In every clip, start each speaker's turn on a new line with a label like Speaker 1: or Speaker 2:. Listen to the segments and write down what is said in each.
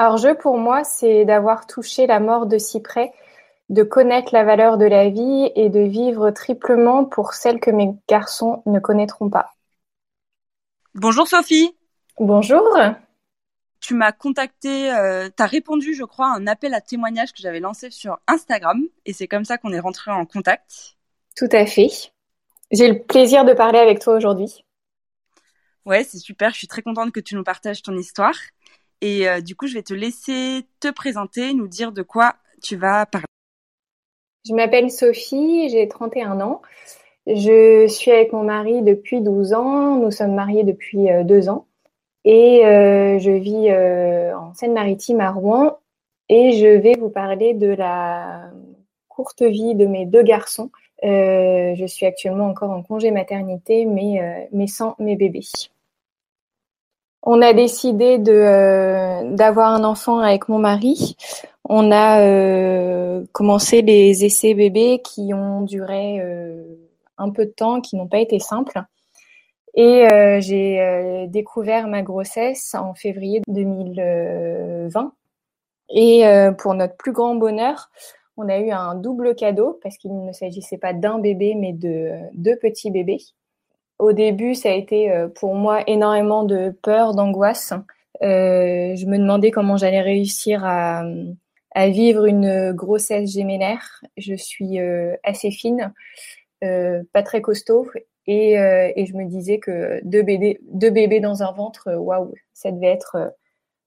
Speaker 1: Hors-jeu pour moi, c'est d'avoir touché la mort de si près, de connaître la valeur de la vie et de vivre triplement pour celle que mes garçons ne connaîtront pas.
Speaker 2: Bonjour Sophie.
Speaker 1: Bonjour.
Speaker 2: Tu m'as contacté, euh, tu as répondu, je crois, à un appel à témoignage que j'avais lancé sur Instagram et c'est comme ça qu'on est rentré en contact.
Speaker 1: Tout à fait. J'ai le plaisir de parler avec toi aujourd'hui.
Speaker 2: Ouais, c'est super. Je suis très contente que tu nous partages ton histoire. Et euh, du coup, je vais te laisser te présenter, nous dire de quoi tu vas parler.
Speaker 1: Je m'appelle Sophie, j'ai 31 ans. Je suis avec mon mari depuis 12 ans. Nous sommes mariés depuis euh, deux ans. Et euh, je vis en Seine-Maritime à Rouen. Et je vais vous parler de la courte vie de mes deux garçons. Je suis actuellement encore en congé maternité, mais, mais sans mes bébés. On a décidé de euh, d'avoir un enfant avec mon mari. On a euh, commencé les essais bébés qui ont duré euh, un peu de temps, qui n'ont pas été simples. Et j'ai découvert ma grossesse en février 2020. Et pour notre plus grand bonheur, on a eu un double cadeau parce qu'il ne s'agissait pas d'un bébé, mais de deux petits bébés. Au début, ça a été euh, pour moi énormément de peur, d'angoisse. Euh, je me demandais comment j'allais réussir à, vivre une grossesse gémellaire. Je suis euh, assez fine, pas très costaud, et, et, je me disais que deux bébés, deux bébés dans un ventre, waouh, ça devait être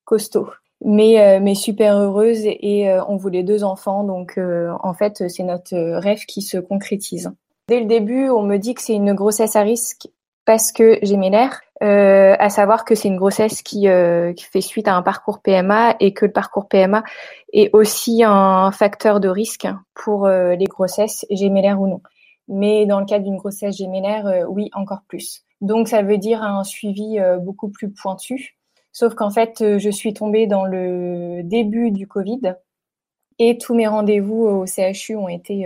Speaker 1: costaud. Mais, mais super heureuse et on voulait deux enfants, donc en fait c'est notre rêve qui se concrétise. Dès le début, on me dit que c'est une grossesse à risque parce que j'ai mes nerfs, euh, à savoir que c'est une grossesse qui, euh, qui, fait suite à un parcours PMA et que le parcours PMA est aussi un facteur de risque pour euh, les grossesses gémellaires ou non. Mais dans le cas d'une grossesse gémellaire, euh, oui, encore plus. Donc ça veut dire un suivi euh, beaucoup plus pointu. Sauf qu'en fait, je suis tombée dans le début du Covid et tous mes rendez-vous au CHU ont été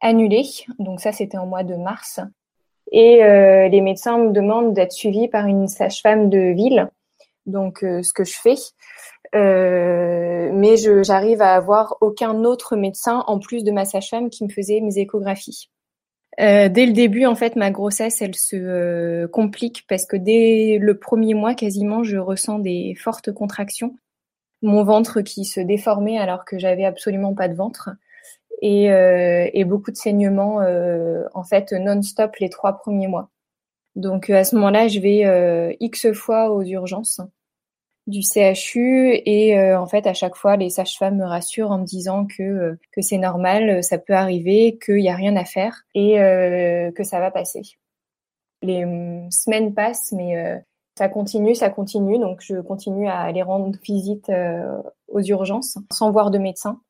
Speaker 1: annulé. Donc ça, c'était en mois de mars. Et euh, les médecins me demandent d'être suivie par une sage-femme de ville. Donc euh, ce que je fais. Euh, mais j'arrive à avoir aucun autre médecin en plus de ma sage-femme qui me faisait mes échographies. Euh, dès le début, en fait, ma grossesse, elle se euh, complique parce que dès le premier mois, quasiment, je ressens des fortes contractions. Mon ventre qui se déformait alors que j'avais absolument pas de ventre et, euh, et beaucoup de saignements euh, en fait non-stop les trois premiers mois. Donc à ce moment-là, je vais euh, x fois aux urgences du CHU et en fait à chaque fois les sages-femmes me rassurent en me disant que que c'est normal, ça peut arriver, qu'il n'y a rien à faire et que ça va passer. Les hum, semaines passent, mais ça continue, ça continue, donc je continue à aller rendre visite aux urgences sans voir de médecin.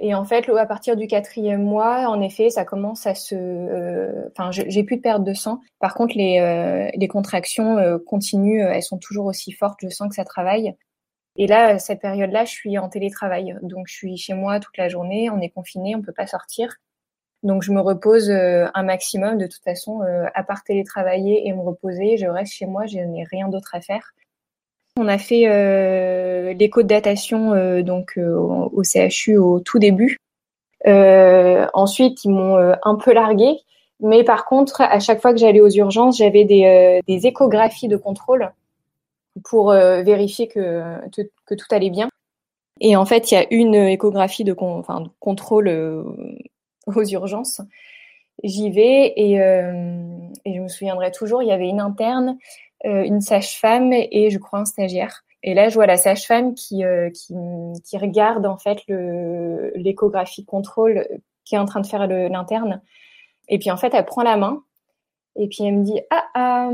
Speaker 1: Et en fait, à partir du quatrième mois, en effet, ça commence à se. Euh, enfin, j'ai plus de perte de sang. Par contre, les, euh, les contractions euh, continuent, elles sont toujours aussi fortes. Je sens que ça travaille. Et là, cette période-là, je suis en télétravail. Donc, je suis chez moi toute la journée. On est confiné, on peut pas sortir. Donc, je me repose un maximum. De toute façon, à part télétravailler et me reposer, je reste chez moi. Je n'ai rien d'autre à faire. On a fait euh, l'écho de datation euh, donc euh, au CHU au tout début. ensuite, ils m'ont un peu largué, mais par contre, à chaque fois que j'allais aux urgences, j'avais des, échographies de contrôle pour vérifier que, tout allait bien. Et en fait, il y a une échographie de, contrôle aux urgences. J'y vais et, je me souviendrai toujours, il y avait une interne euh, une sage-femme et je crois un stagiaire. Et là, je vois la sage-femme qui, euh, qui, regarde en fait l'échographie contrôle qui est en train de faire l'interne. Et puis en fait, elle prend la main et puis elle me dit ah, ah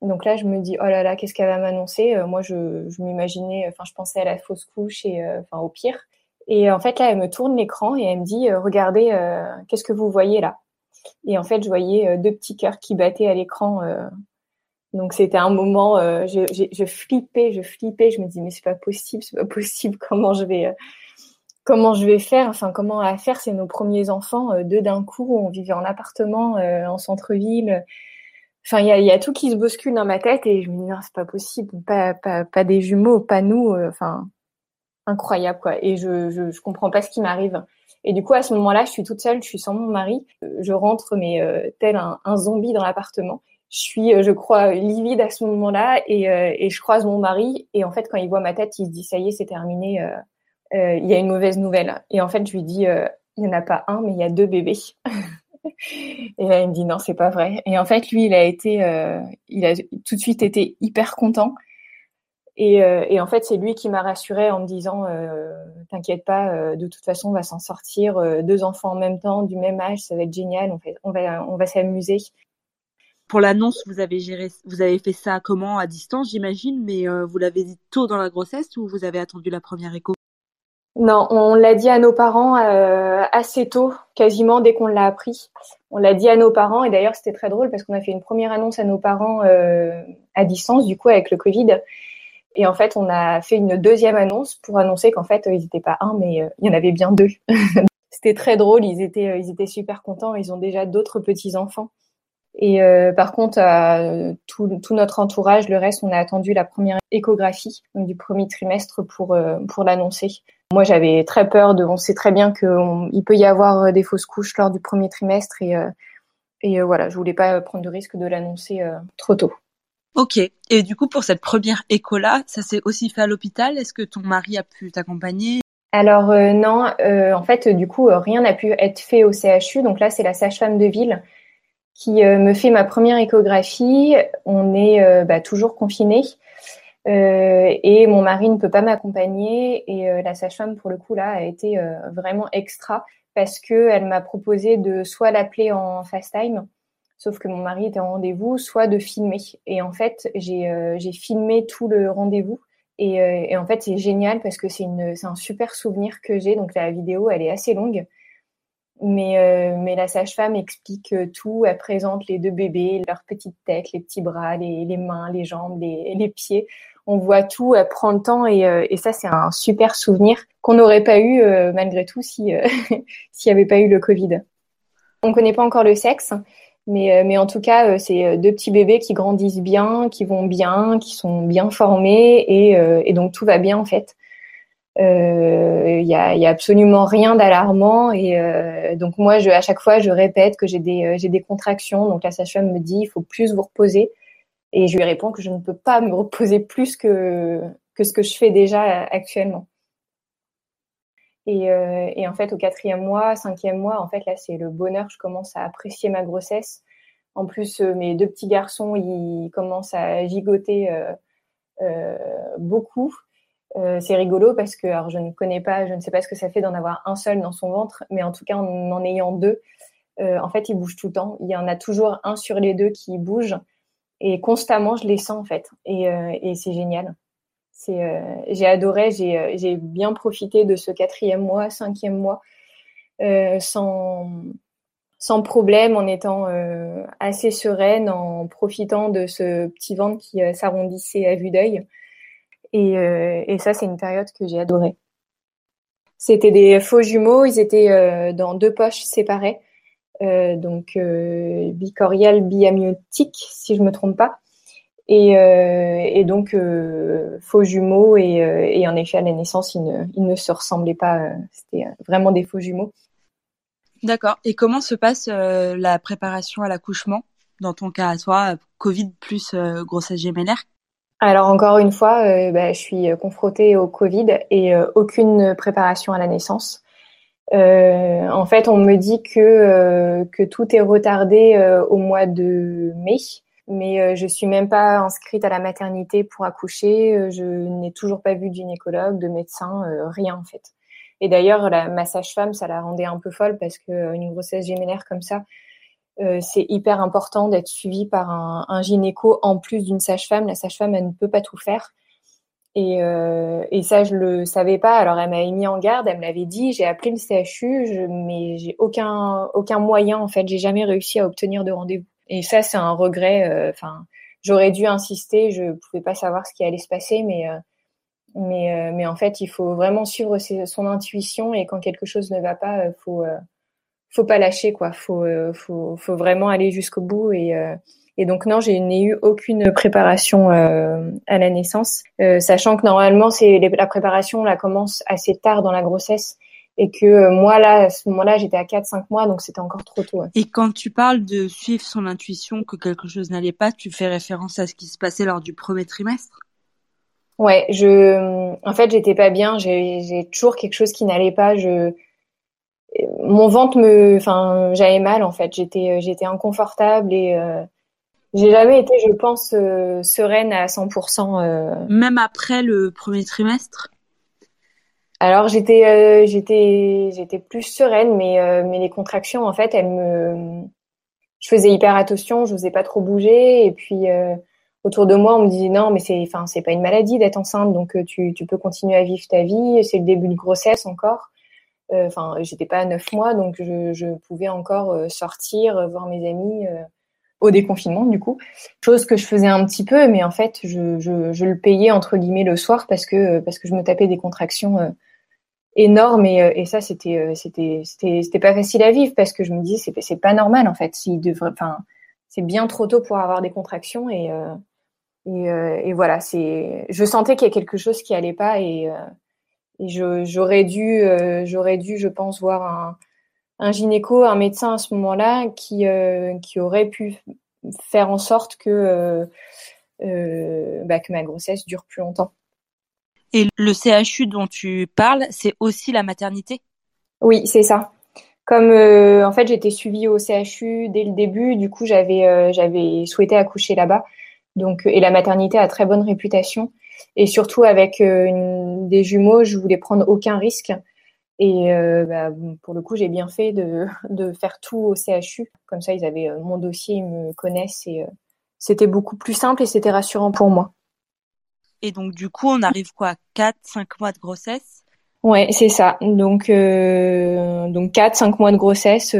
Speaker 1: donc là je me dis oh là là qu'est-ce qu'elle va m'annoncer? Euh, moi je, je m'imaginais enfin je pensais à la fausse couche et au pire et en fait là elle me tourne l'écran et elle me dit regardez qu'est-ce que vous voyez là? Et en fait je voyais deux petits cœurs qui battaient à l'écran donc c'était un moment, euh, je, je, je, flippais, je flippais, je me dis mais c'est pas possible, c'est pas possible, comment je vais, euh, comment je vais faire, enfin comment à faire, c'est nos premiers enfants, euh, deux d'un coup, on vivait en appartement, euh, en centre-ville. Enfin, il y a, y a, tout qui se bouscule dans ma tête et je me dis non, c'est pas possible, pas, pas, pas des jumeaux, pas nous, euh, enfin incroyable quoi. Et je, je, comprends pas ce qui m'arrive. Et du coup, à ce moment-là, je suis toute seule, je suis sans mon mari, je rentre mais tel un, un, zombie dans l'appartement. Je suis, je crois, livide à ce moment-là et, et je croise mon mari et en fait, quand il voit ma tête, il se dit ça y est, c'est terminé euh, il y a une mauvaise nouvelle. Et en fait, je lui dis, euh, il n'y en a pas un, mais il y a deux bébés. et là, il me dit, non, c'est pas vrai. Et en fait, lui, il a été, euh, il a tout de suite été hyper content. Et, en fait, c'est lui qui m'a rassurée en me disant, t'inquiète pas, de toute façon, on va s'en sortir. deux enfants en même temps, du même âge, ça va être génial. Va, on va s'amuser
Speaker 2: pour l'annonce, vous avez géré, vous avez fait ça comment à distance, j'imagine, mais vous l'avez dit tôt dans la grossesse ou vous avez attendu la première écho?
Speaker 1: Non, on l'a dit à nos parents euh, assez tôt, quasiment dès qu'on l'a appris. On l'a dit à nos parents et d'ailleurs c'était très drôle parce qu'on a fait une première annonce à nos parents euh, à distance du coup avec le Covid. Et en fait, on a fait une deuxième annonce pour annoncer qu'en fait, ils n'étaient pas un, mais euh, il y en avait bien deux. c'était très drôle. Ils étaient, ils étaient super contents. Ils ont déjà d'autres petits enfants. Et par contre, tout, tout, notre entourage, le reste, on a attendu la première échographie donc du premier trimestre pour pour l'annoncer. Moi, j'avais très peur de. On sait très bien qu'il peut y avoir euh, des fausses couches lors du premier trimestre et, euh, et euh, voilà, je voulais pas prendre de risque de l'annoncer trop tôt.
Speaker 2: Ok. Et du coup, pour cette première écho-là, ça s'est aussi fait à l'hôpital? Est-ce que ton mari a pu t'accompagner?
Speaker 1: Alors non, en fait, du coup, rien n'a pu être fait au CHU. Donc là, c'est la sage-femme de ville qui me fait ma première échographie. On est bah, toujours confinés. Euh, et mon mari ne peut pas m'accompagner et euh, la sage-femme pour le coup là a été euh, vraiment extra parce que elle m'a proposé de soit l'appeler en FaceTime, sauf que mon mari était en rendez-vous, soit de filmer. Et en fait, j'ai filmé tout le rendez-vous. Et, en fait, c'est génial parce que c'est un super souvenir que j'ai. Donc la vidéo, elle est assez longue. Mais, mais la sage-femme explique tout. Elle présente les deux bébés, leur petite tête, les petits bras, les, les mains, les jambes, les, les pieds on voit tout, elle prend le temps et, euh, et ça c'est un super souvenir qu'on n'aurait pas eu euh, malgré tout si euh, s'il n'y avait pas eu le Covid. On connaît pas encore le sexe, mais mais en tout cas c'est deux petits bébés qui grandissent bien, qui vont bien, qui sont bien formés et, et donc tout va bien en fait. Il y a, y a absolument rien d'alarmant et donc moi à chaque fois je répète que j'ai des j'ai des contractions donc la sage-femme me dit il faut plus vous reposer et je lui réponds que je ne peux pas me reposer plus que, ce que je fais déjà actuellement. Et, euh, en fait, au quatrième mois, cinquième mois, en fait, là, c'est le bonheur. Je commence à apprécier ma grossesse. En plus, euh, mes deux petits garçons, ils commencent à gigoter euh, euh beaucoup. Euh, c'est rigolo parce que, alors, je ne connais pas, je ne sais pas ce que ça fait d'en avoir un seul dans son ventre, mais en tout cas, en en ayant deux, en fait, ils bougent tout le temps. Il y en a toujours un sur les deux qui bouge et constamment je les sens en fait. Et, euh, c'est génial. Euh, j'ai adoré j'ai euh, j'ai bien profité de ce quatrième mois cinquième mois sans sans problème en étant assez sereine en profitant de ce petit ventre qui s'arrondissait à vue d'œil et, et ça c'est une période que j'ai adorée c'était des faux jumeaux ils étaient dans deux poches séparées euh, donc euh, bicorial biamiotique, si je me trompe pas. Et, euh, donc faux jumeaux et, en effet à la naissance ils ne, ils ne se ressemblaient pas, c'était vraiment des faux jumeaux.
Speaker 2: D'accord. Et comment se passe la préparation à l'accouchement dans ton cas à toi, Covid plus grossesse gémellaire?
Speaker 1: Alors encore une fois, bah, je suis confrontée au Covid et aucune préparation à la naissance. Euh, en fait, on me dit que euh, que tout est retardé euh, au mois de mai, mais je suis même pas inscrite à la maternité pour accoucher. Je n'ai toujours pas vu de gynécologue, de médecin, rien en fait. Et d'ailleurs, ma sage-femme, ça la rendait un peu folle parce que une grossesse gémellaire comme ça, c'est hyper important d'être suivi par un, un gynéco en plus d'une sage-femme. La sage-femme, elle ne peut pas tout faire. Et, euh, et, ça, je le savais pas. Alors, elle m'avait mis en garde, elle me l'avait dit. J'ai appelé le CHU, je, mais j'ai aucun aucun moyen. En fait, j'ai jamais réussi à obtenir de rendez-vous. Et ça, c'est un regret. Euh, enfin, j'aurais dû insister. Je pouvais pas savoir ce qui allait se passer, mais euh, Mais, mais en fait, il faut vraiment suivre son intuition et quand quelque chose ne va pas, faut faut pas lâcher quoi. Faut faut faut vraiment aller jusqu'au bout et et donc non, je n'ai eu aucune préparation euh, à la naissance, euh, sachant que normalement c'est la préparation la commence assez tard dans la grossesse et que euh, moi là à ce moment-là j'étais à 4-5 mois donc c'était encore trop tôt.
Speaker 2: Et quand tu parles de suivre son intuition que quelque chose n'allait pas, tu fais référence à ce qui se passait lors du premier trimestre?
Speaker 1: Ouais, je en fait j'étais pas bien, j'ai toujours quelque chose qui n'allait pas, je mon ventre me enfin j'avais mal en fait, j'étais j'étais inconfortable et j'ai jamais été, je pense, euh, sereine à 100%. Euh...
Speaker 2: Même après le premier trimestre?
Speaker 1: Alors j'étais, euh, j'étais, j'étais plus sereine, mais euh, mais les contractions, en fait, elles me, je faisais hyper attention, je n'osais pas trop bouger, et puis autour de moi, on me disait non, mais c'est, enfin, c'est pas une maladie d'être enceinte, donc tu, tu peux continuer à vivre ta vie, c'est le début de grossesse encore. Enfin, j'étais pas à neuf mois, donc je, pouvais encore sortir, voir mes amis au déconfinement du coup, chose que je faisais un petit peu, mais en fait je, le payais entre guillemets le soir parce que parce que je me tapais des contractions euh, énormes et, euh, ça c'était euh, c'était c'était pas facile à vivre parce que je me disais c'est c'est pas normal en fait, s'il devrait, enfin c'est bien trop tôt pour avoir des contractions et et, et voilà c'est je sentais qu'il y a quelque chose qui allait pas et, et j'aurais dû j'aurais dû je pense voir un un gynéco, un médecin à ce moment-là qui, euh, qui aurait pu faire en sorte que, euh, euh, bah, que ma grossesse dure plus longtemps.
Speaker 2: Et le CHU dont tu parles, c'est aussi la maternité?
Speaker 1: Oui, c'est ça. Comme en fait j'étais suivie au CHU dès le début, du coup j'avais j'avais souhaité accoucher là-bas. Donc et la maternité a très bonne réputation et surtout avec des jumeaux, je voulais prendre aucun risque. Et euh, bah, pour le coup, j'ai bien fait de, faire tout au CHU. Comme ça, ils avaient euh, mon dossier, ils me connaissent et euh, c'était beaucoup plus simple et c'était rassurant pour moi.
Speaker 2: Et donc, du coup, on arrive quoi? 4, 5 mois de grossesse?
Speaker 1: Ouais, c'est ça. Donc, donc 4, 5 mois de grossesse,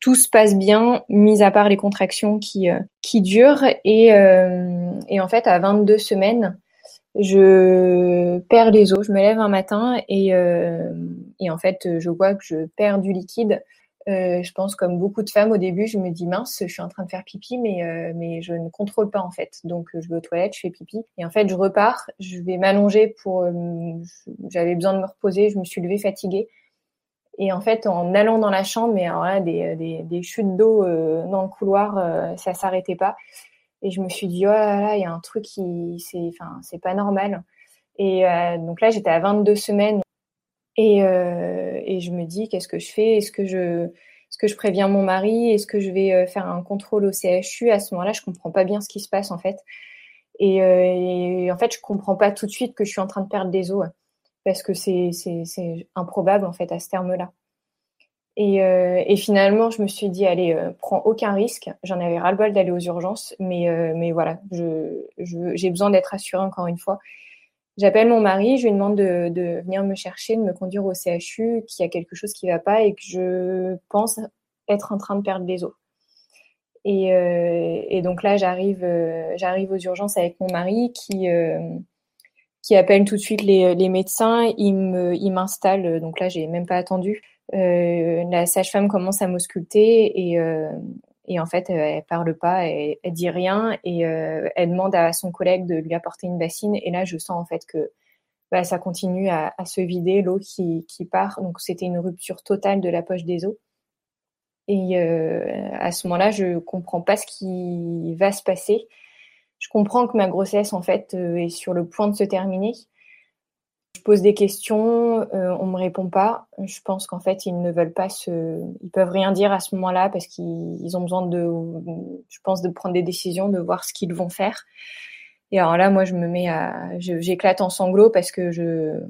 Speaker 1: tout se passe bien, mis à part les contractions qui, qui durent. Et, et en fait, à 22 semaines, je perds les os. Je me lève un matin et, euh, et en fait, je vois que je perds du liquide. Euh, je pense comme beaucoup de femmes au début, je me dis mince, je suis en train de faire pipi, mais euh, mais je ne contrôle pas en fait. Donc je vais aux toilettes, je fais pipi et en fait je repars, je vais m'allonger pour, euh, j'avais besoin de me reposer, je me suis levée fatiguée et en fait en allant dans la chambre, mais alors là des des, des chutes d'eau euh, dans le couloir, ça s'arrêtait pas et je me suis dit, oh là là, il y a un truc qui, c'est, enfin, c'est pas normal. Et euh, donc là, j'étais à 22 semaines et, euh, et je me dis, qu'est-ce que je fais? Est-ce que je, est-ce que je préviens mon mari? Est-ce que je vais euh, faire un contrôle au CHU À ce moment-là, je comprends pas bien ce qui se passe en fait. Et, euh, et, en fait, je comprends pas tout de suite que je suis en train de perdre des os parce que c'est, improbable en fait à ce terme-là. Et, finalement, je me suis dit, allez, prends aucun risque. J'en avais ras-le-bol d'aller aux urgences, mais, mais voilà, j'ai besoin d'être assurée encore une fois. J'appelle mon mari, je lui demande de, venir me chercher, de me conduire au CHU, qu'il y a quelque chose qui va pas et que je pense être en train de perdre les os. Et, euh, et donc là, j'arrive, euh, j'arrive aux urgences avec mon mari qui qui appelle tout de suite les, les médecins. Il me, m'installe. Donc là, j'ai même pas attendu. Euh, la sage-femme commence à m'ausculter et, euh, et en fait, elle parle pas, elle, elle dit rien et euh, elle demande à son collègue de lui apporter une bassine. Et là, je sens en fait que bah, ça continue à, se vider, l'eau qui, qui part. Donc, c'était une rupture totale de la poche des os. Et euh, à ce moment-là, je comprends pas ce qui va se passer. Je comprends que ma grossesse, en fait, est sur le point de se terminer. Pose des questions, euh, on me répond pas. Je pense qu'en fait, ils ne veulent pas se, ils peuvent rien dire à ce moment-là parce qu'ils ont besoin de, je pense, de prendre des décisions, de voir ce qu'ils vont faire. Et alors là, moi, je me mets à, j'éclate en sanglots parce que je,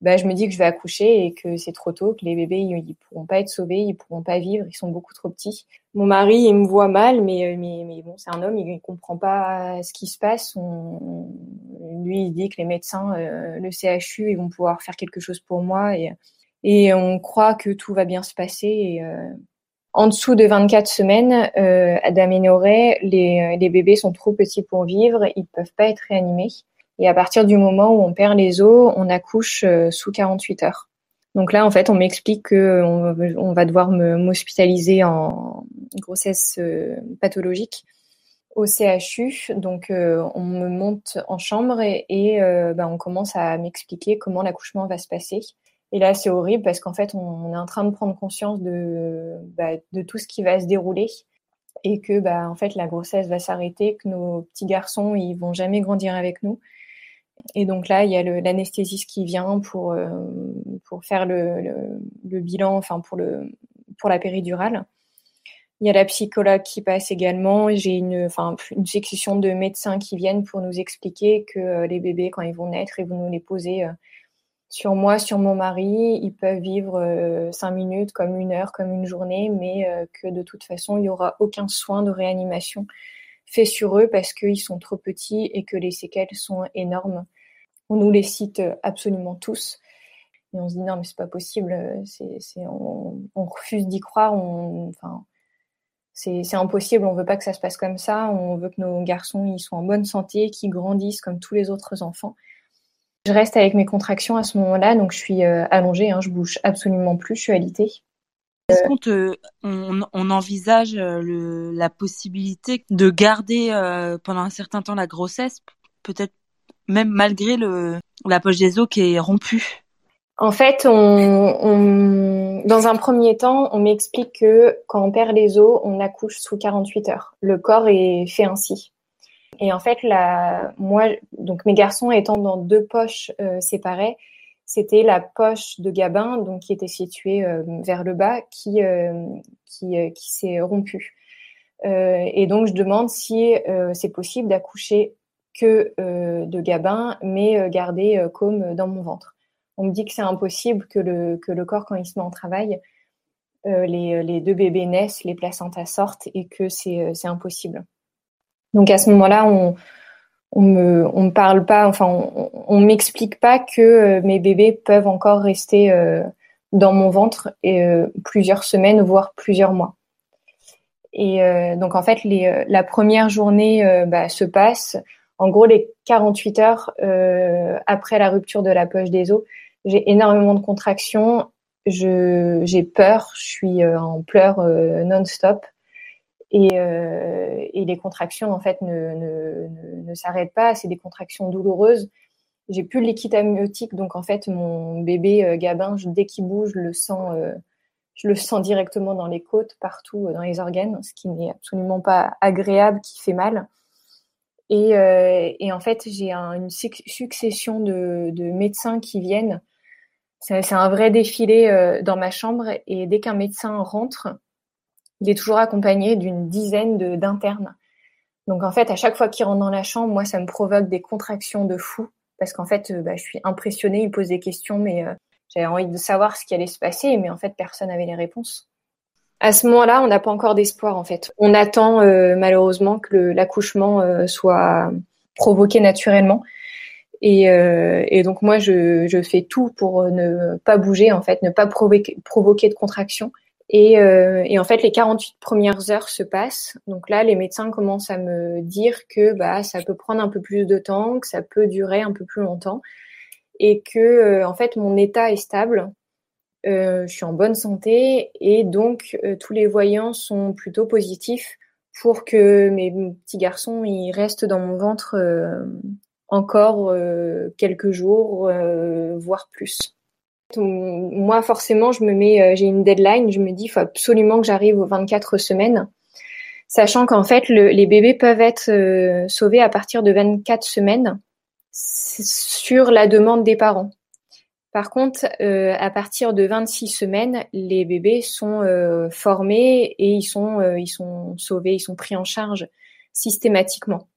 Speaker 1: bah, je me dis que je vais accoucher et que c'est trop tôt, que les bébés ils, ils, pourront pas être sauvés, ils pourront pas vivre, ils sont beaucoup trop petits. Mon mari il me voit mal, mais mais, mais bon c'est un homme, il, il comprend pas ce qui se passe. Lui il dit que les médecins, euh, le CHU, ils vont pouvoir faire quelque chose pour moi et et on croit que tout va bien se passer. Et, euh, en dessous de 24 semaines euh, d'aménorrhée, les, les bébés sont trop petits pour vivre, ils peuvent pas être réanimés. Et à partir du moment où on perd les os, on accouche sous 48 heures. Donc là, en fait, on m'explique que on, va devoir m'hospitaliser en grossesse pathologique au CHU. Donc, on me monte en chambre et, ben, on commence à m'expliquer comment l'accouchement va se passer. Et là, c'est horrible parce qu'en fait, on est en train de prendre conscience de, bah, de tout ce qui va se dérouler et que, bah, en fait, la grossesse va s'arrêter, que nos petits garçons, ils vont jamais grandir avec nous. Et donc là, il y a l'anesthésiste qui vient pour, euh, pour faire le, le, bilan, enfin, pour, le, pour la péridurale. Il y a la psychologue qui passe également. J'ai une, enfin, une section de médecins qui viennent pour nous expliquer que euh, les bébés, quand ils vont naître, ils vont nous les poser euh, sur moi, sur mon mari, ils peuvent vivre cinq minutes, comme une heure, comme une journée, mais que de toute façon, il n'y aura aucun soin de réanimation fait sur eux parce qu'ils sont trop petits et que les séquelles sont énormes. On nous les cite absolument tous. Et on se dit non, mais c'est pas possible, c'est, on, refuse d'y croire, on, enfin, c'est, c'est impossible, on veut pas que ça se passe comme ça, on veut que nos garçons ils soient en bonne santé, qu'ils grandissent comme tous les autres enfants. Je reste avec mes contractions à ce moment-là, donc je suis euh, allongée, hein, je bouge absolument plus, je suis alitée.
Speaker 2: Est-ce qu'on te, on, on envisage euh, le, la possibilité de garder euh, pendant un certain temps la grossesse, peut-être même malgré le, la poche des os qui est rompue?
Speaker 1: En fait, on, on, dans un premier temps, on m'explique que quand on perd les os, on accouche sous 48 heures. Le corps est fait ainsi. Et en fait, la, moi, donc mes garçons étant dans deux poches euh, séparées, c'était la poche de Gabin, donc qui était située euh, vers le bas, qui euh, qui, qui s'est rompue. et donc je demande si c'est possible d'accoucher que de Gabin, mais garder comme dans mon ventre. On me dit que c'est impossible que le que le corps quand il se met en travail, les, les deux bébés naissent, les placentas sortent et que c'est impossible. Donc à ce moment-là, on on me parle pas, enfin on, on m'explique pas que euh, mes bébés peuvent encore rester euh, dans mon ventre euh, plusieurs semaines voire plusieurs mois. Et donc en fait, la première journée bah, se passe. En gros, les 48 heures après la rupture de la poche des os, j'ai énormément de contractions. Je j'ai peur, je suis en pleurs non-stop. Et, euh, et, les contractions en fait ne, ne, ne, s'arrêtent pas. C'est des contractions douloureuses. J'ai plus le liquide amniotique, donc en fait mon bébé euh, Gabin, dès qu'il bouge, je le sens, euh, je le sens directement dans les côtes, partout dans les organes, ce qui n'est absolument pas agréable, qui fait mal. Et, et en fait j'ai un, une succession de, de, médecins qui viennent. C'est un vrai défilé dans ma chambre et dès qu'un médecin rentre, il est toujours accompagné d'une dizaine d'internes. Donc en fait, à chaque fois qu'il rentre dans la chambre, moi, ça me provoque des contractions de fou parce qu'en fait, euh, bah, je suis impressionnée. Il pose des questions, mais euh, j'avais envie de savoir ce qui allait se passer, mais en fait, personne n'avait les réponses. À ce moment-là, on n'a pas encore d'espoir en fait. On attend euh, malheureusement que l'accouchement soit provoqué naturellement. Et, donc moi, je, fais tout pour ne pas bouger en fait, ne pas provoquer de contractions et, euh, et, en fait, les 48 premières heures se passent. Donc là, les médecins commencent à me dire que bah, ça peut prendre un peu plus de temps, que ça peut durer un peu plus longtemps, et que euh, en fait, mon état est stable. Euh, je suis en bonne santé et donc tous les voyants sont plutôt positifs pour que mes petits garçons ils restent dans mon ventre encore quelques jours, voire plus. Moi, forcément, je me mets, euh, j'ai une deadline. Je me dis, il faut absolument que j'arrive aux 24 semaines, sachant qu'en fait, les bébés peuvent être euh, sauvés à partir de 24 semaines sur la demande des parents. Par contre, euh, à partir de 26 semaines, les bébés sont formés et ils sont, ils sont sauvés, ils sont pris en charge systématiquement.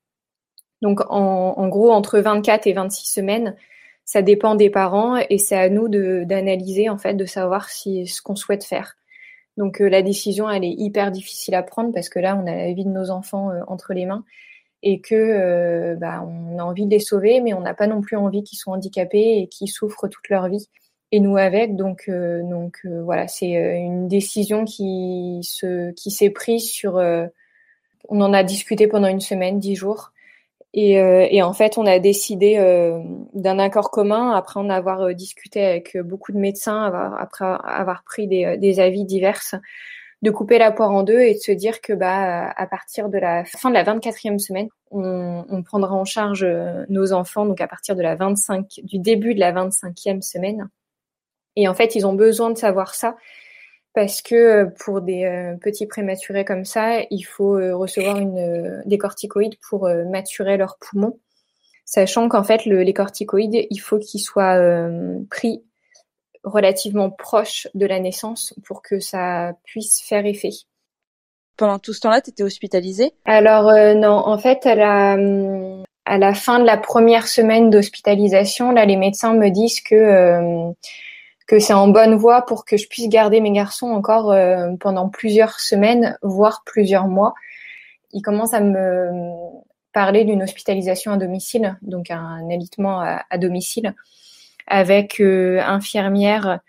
Speaker 1: Donc, en, en gros, entre 24 et 26 semaines, ça dépend des parents et c'est à nous d'analyser en fait, de savoir si ce qu'on souhaite faire. Donc euh, la décision, elle est hyper difficile à prendre parce que là, on a la vie de nos enfants euh, entre les mains et que euh, bah, on a envie de les sauver, mais on n'a pas non plus envie qu'ils soient handicapés et qu'ils souffrent toute leur vie et nous avec. Donc donc voilà, c'est une décision qui se qui s'est prise sur. on en a discuté pendant une semaine, dix jours Et, euh, et, en fait, on a décidé euh, d'un accord commun, après en avoir euh, discuté avec beaucoup de médecins, après avoir pris des, avis divers, de couper la poire en deux et de se dire que bah à partir de la fin de la 24e semaine, on, on prendra en charge nos enfants, donc à partir de la 25, du début de la 25e semaine. Et en fait, ils ont besoin de savoir ça parce que euh, pour des euh, petits prématurés comme ça, il faut euh, recevoir une, des corticoïdes pour maturer leurs poumons, sachant qu'en fait le, les corticoïdes, il faut qu'ils soient pris relativement proche de la naissance pour que ça puisse faire effet.
Speaker 2: Pendant tout ce temps-là, tu étais hospitalisée?
Speaker 1: Alors non, en fait, à la, à la fin de la première semaine d'hospitalisation, là, les médecins me disent que que c'est en bonne voie pour que je puisse garder mes garçons encore euh, pendant plusieurs semaines, voire plusieurs mois. Ils commencent à me parler d'une hospitalisation à domicile, donc un alitement à, domicile, avec euh, infirmière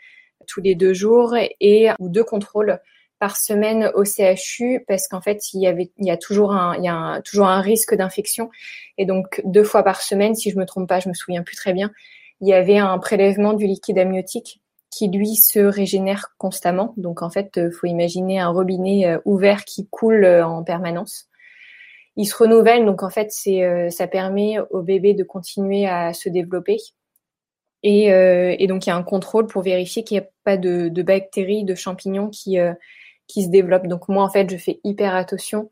Speaker 1: tous les deux jours et deux contrôles par semaine au CHU parce qu'en fait il y avait il y a toujours un il y a toujours un risque d'infection et donc deux fois par semaine si je me trompe pas je me souviens plus très bien il y avait un prélèvement du liquide amniotique qui lui se régénère constamment. Donc en fait, euh, faut imaginer un robinet euh, ouvert qui coule euh, en permanence. Il se renouvelle, donc en fait, c'est ça permet au bébé de continuer à se développer. Et, donc il y a un contrôle pour vérifier qu'il n'y a pas de, bactéries, de champignons qui qui se développent. Donc moi en fait, je fais hyper attention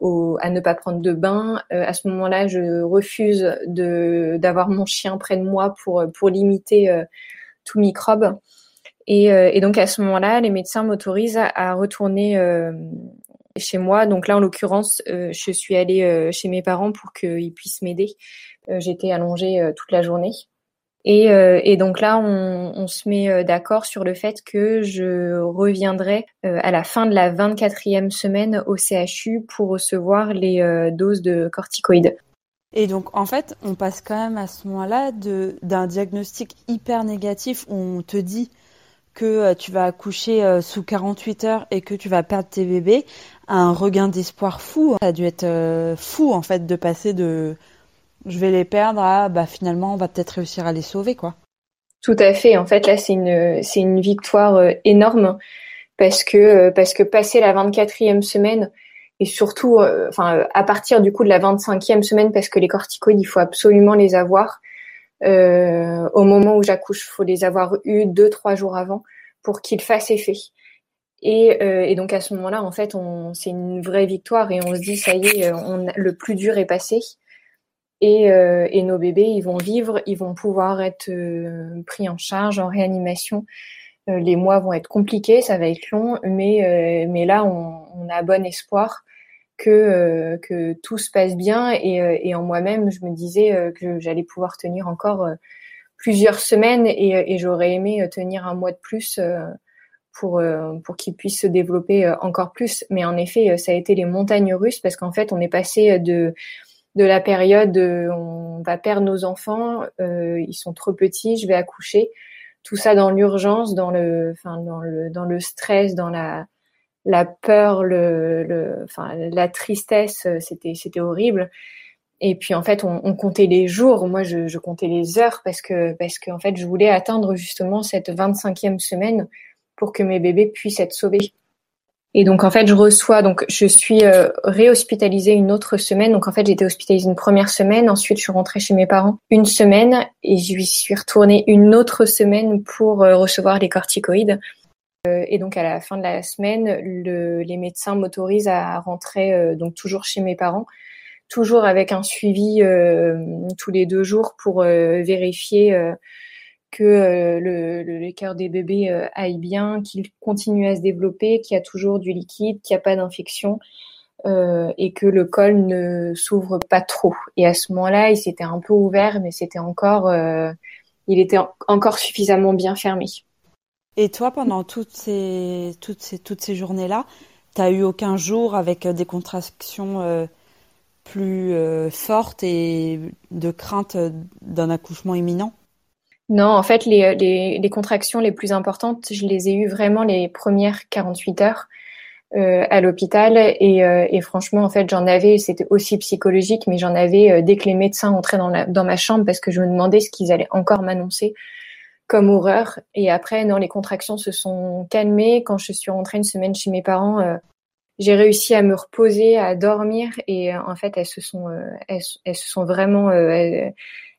Speaker 1: à ne pas prendre de bain. à ce moment-là, je refuse d'avoir mon chien près de moi pour pour limiter tout microbe. Euh, et, donc à ce moment-là, les médecins m'autorisent à, retourner euh, chez moi. Donc là, en l'occurrence, euh, je suis allée chez mes parents pour qu'ils puissent m'aider. J'étais allongée toute la journée. Et, donc là, on, se met d'accord sur le fait que je reviendrai à la fin de la 24e semaine au CHU pour recevoir les doses de corticoïdes.
Speaker 2: Et donc, en fait, on passe quand même à ce moment-là d'un diagnostic hyper négatif où on te dit que euh, tu vas accoucher euh, sous 48 heures et que tu vas perdre tes bébés, un regain d'espoir fou. Ça a dû être euh, fou en fait de passer de je vais les perdre à bah finalement on va peut-être réussir à les sauver quoi.
Speaker 1: Tout à fait. En fait là c'est une c'est une victoire énorme parce que parce que passer la 24e semaine et surtout enfin à partir du coup de la 25e semaine parce que les corticoïdes il faut absolument les avoir euh, au moment où j'accouche, faut les avoir eu deux trois jours avant pour qu'ils fassent effet. Et, euh, et, donc à ce moment-là, en fait, on, c'est une vraie victoire et on se dit ça y est, on, le plus dur est passé. Et, euh, et nos bébés, ils vont vivre, ils vont pouvoir être euh, pris en charge en réanimation. Euh, les mois vont être compliqués, ça va être long, mais mais là, on, on, a bon espoir que euh, que tout se passe bien et, euh, et en moi-même je me disais euh, que j'allais pouvoir tenir encore plusieurs semaines et, et j'aurais aimé tenir un mois de plus pour pour qu'il puisse se développer encore plus. Mais en effet ça a été les montagnes russes parce qu'en fait on est passé de de la période on va perdre nos enfants ils sont trop petits je vais accoucher. Tout ça dans l'urgence dans le enfin dans le dans le stress dans la la peur, le, le, enfin, la tristesse, euh, c'était, c'était horrible. Et puis en fait, on, on comptait les jours. Moi, je, je, comptais les heures parce que parce qu'en fait, je voulais atteindre justement cette 25e semaine pour que mes bébés puissent être sauvés. Et donc en fait, je reçois donc je suis euh, réhospitalisée une autre semaine. Donc en fait, j'étais hospitalisée une première semaine, ensuite je suis rentrée chez mes parents une semaine et je suis retournée une autre semaine pour euh, recevoir les corticoïdes. Euh, et donc à la fin de la semaine, le, les médecins m'autorisent à rentrer euh, donc toujours chez mes parents, toujours avec un suivi euh, tous les deux jours pour vérifier que le, le, cœur des bébés aille bien, qu'il continue à se développer, qu'il y a toujours du liquide, qu'il n'y a pas d'infection. Euh, et que le col ne s'ouvre pas trop. Et à ce moment-là, il s'était un peu ouvert, mais c'était encore, euh, il était encore suffisamment bien fermé.
Speaker 2: Et toi, pendant toutes ces, journées-là, tu eu aucun jour avec euh, des contractions euh, plus euh, fortes et de crainte d'un accouchement imminent?
Speaker 1: Non, en fait, les, contractions les plus importantes, je les ai eues vraiment les premières 48 heures. à l'hôpital et, franchement en fait j'en avais c'était aussi psychologique mais j'en avais dès que les médecins entraient dans ma chambre parce que je me demandais ce qu'ils allaient encore m'annoncer comme horreur. Et après, non, les contractions se sont calmées. Quand je suis rentrée une semaine chez mes parents, euh, j'ai réussi à me reposer, à dormir. Et euh, en fait, elles se sont, euh, elles, se sont vraiment, elles,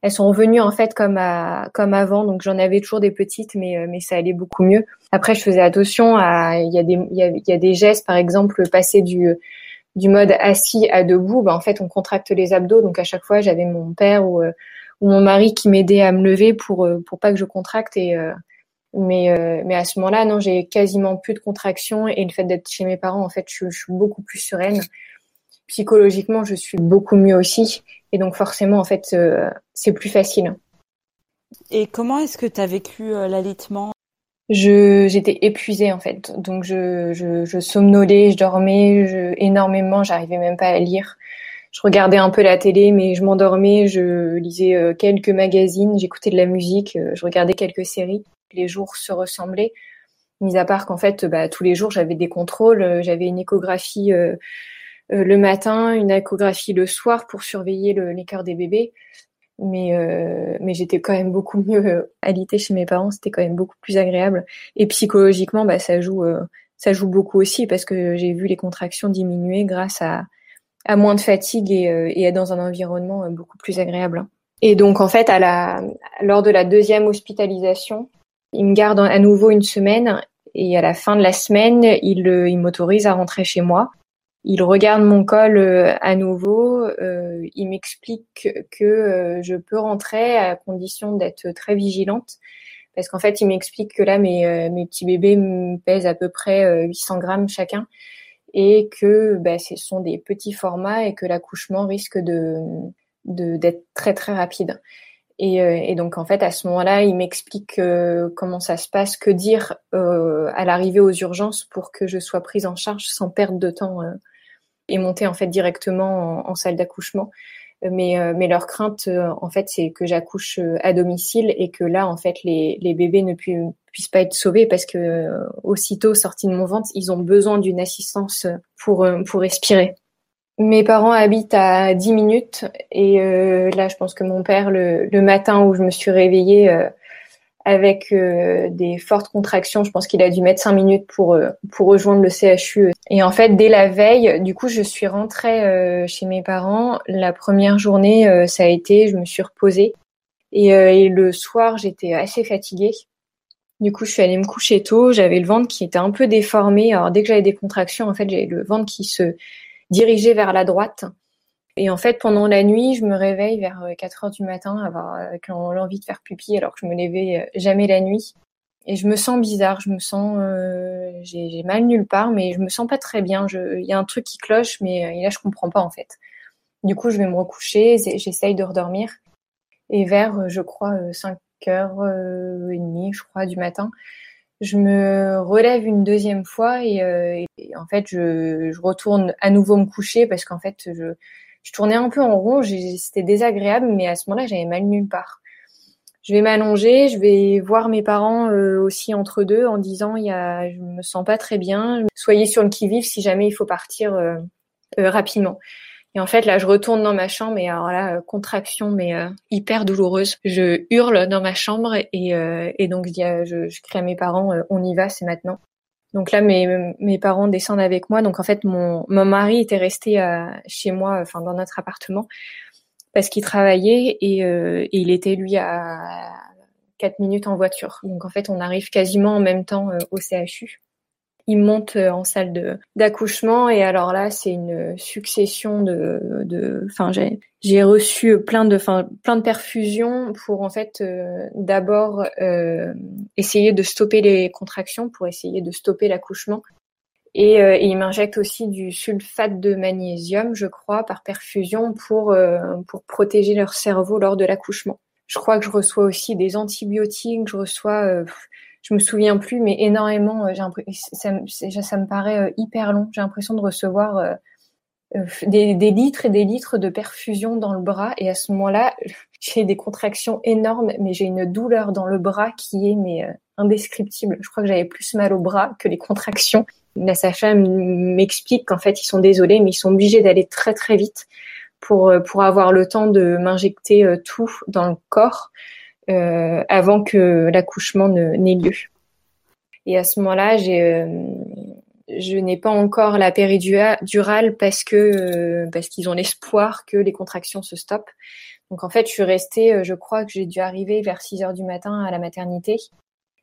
Speaker 1: sont revenues en fait comme à, comme avant. Donc j'en avais toujours des petites, mais mais ça allait beaucoup mieux. Après, je faisais attention à, il y a des, il y a, y a des gestes, par exemple, passer du du mode assis à debout, bah, en fait, on contracte les abdos. Donc à chaque fois, j'avais mon père ou ou mon mari qui m'aidait à me lever pour euh, pour pas que je contracte et euh, mais euh, mais à ce moment-là non j'ai quasiment plus de contractions et le fait d'être chez mes parents en fait je, je, suis beaucoup plus sereine. Psychologiquement je suis beaucoup mieux aussi. Et donc forcément en fait c'est plus facile.
Speaker 2: Et comment est-ce que tu as vécu l'alitement
Speaker 1: je j'étais épuisée en fait. Donc je, je je somnolais je dormais je, énormément j'arrivais même pas à lire je regardais un peu la télé, mais je m'endormais, je lisais euh, quelques magazines, j'écoutais de la musique, euh, je regardais quelques séries. Les jours se ressemblaient, mis à part qu'en fait, bah, tous les jours, j'avais des contrôles, euh, j'avais une échographie le matin, une échographie le soir pour surveiller cœurs des bébés. Mais, mais j'étais quand même beaucoup mieux alité chez mes parents, c'était quand même beaucoup plus agréable. Et psychologiquement, bah, ça joue, ça joue beaucoup aussi parce que j'ai vu les contractions diminuer grâce à, à moins de fatigue et, euh, et être dans un environnement euh, beaucoup plus agréable. Et donc en fait, à la, lors de la deuxième hospitalisation, il me garde à nouveau une semaine et à la fin de la semaine, il, euh, il m'autorise à rentrer chez moi. Il regarde mon col à nouveau. Euh, il m'explique que je peux rentrer à condition d'être très vigilante. Parce qu'en fait, il m'explique que là, mes, mes petits bébés pèsent à peu près 800 grammes chacun et que bah, ce sont des petits formats et que l'accouchement risque de d'être très très rapide. Et, euh, et, donc en fait à ce moment-là, il m'explique euh, comment ça se passe, que dire euh, à l'arrivée aux urgences pour que je sois prise en charge sans perdre de temps et monter en fait directement en, salle d'accouchement. Mais, leur crainte en fait c'est que j'accouche à domicile et que là en fait les bébés ne puissent puissent pas être sauvés parce que euh, aussitôt sortis de mon ventre, ils ont besoin d'une assistance pour euh, pour respirer. Mes parents habitent à 10 minutes et euh, là, je pense que mon père, le, le, matin où je me suis réveillée avec des fortes contractions, je pense qu'il a dû mettre 5 minutes pour pour rejoindre le CHU. Et en fait, dès la veille, du coup, je suis rentrée chez mes parents. La première journée, ça a été, je me suis reposée. Et, et le soir, j'étais assez fatiguée. Du coup, je suis allée me coucher tôt. J'avais le ventre qui était un peu déformé. Alors, dès que j'avais des contractions, en fait, j'avais le ventre qui se dirigeait vers la droite. Et en fait, pendant la nuit, je me réveille vers 4 euh, heures du matin, avoir euh, l'envie de faire pipi, alors que je me levais euh, jamais la nuit. Et je me sens bizarre. Je me sens, j'ai mal nulle part, mais je me sens pas très bien. Il y a un truc qui cloche, mais là, je comprends pas en fait. Du coup, je vais me recoucher. J'essaye de redormir. Et vers, je crois, 5 heures euh, et demie, je crois, du matin. Je me relève une deuxième fois et, euh, en fait, je, retourne à nouveau me coucher parce qu'en fait, je, tournais un peu en rond. C'était désagréable, mais à ce moment-là, j'avais mal nulle part. Je vais m'allonger, je vais voir mes parents euh, aussi entre deux en disant il y a, je me sens pas très bien. Soyez sur le qui vive si jamais il faut partir euh, rapidement. Et en fait, là, je retourne dans ma chambre et alors là, euh, contraction, mais euh, hyper douloureuse. Je hurle dans ma chambre et, euh, et donc je, dis, je, je, crie à mes parents, on y va, c'est maintenant. Donc là, mes, mes parents descendent avec moi. Donc en fait, mon, mon mari était resté chez moi, enfin dans notre appartement, parce qu'il travaillait et, et, il était lui à 4 minutes en voiture. Donc en fait, on arrive quasiment en même temps au CHU il monte euh, en salle d'accouchement. Et alors là c'est une succession de enfin j'ai reçu plein de plein de perfusions pour en fait euh, d'abord euh, essayer de stopper les contractions pour essayer de stopper l'accouchement. Et, et il m'injecte aussi du sulfate de magnésium je crois par perfusion pour pour protéger leur cerveau lors de l'accouchement. Je crois que je reçois aussi des antibiotiques je reçois je me souviens plus, mais énormément. Euh, ça, ça, me paraît euh, hyper long. J'ai l'impression de recevoir euh, des, litres et des litres de perfusion dans le bras. Et à ce moment-là, j'ai des contractions énormes, mais j'ai une douleur dans le bras qui est indescriptible. Je crois que j'avais plus mal au bras que les contractions. La sage-femme m'explique qu'en fait ils sont désolés, mais ils sont obligés d'aller très très vite pour avoir le temps de m'injecter tout dans le corps avant que l'accouchement n'ait lieu. Et à ce moment-là, j'ai je n'ai pas encore la péridurale parce que parce qu'ils ont l'espoir que les contractions se stoppent. Donc en fait, je suis restée, euh, je crois que j'ai dû arriver vers 6 heures du matin à la maternité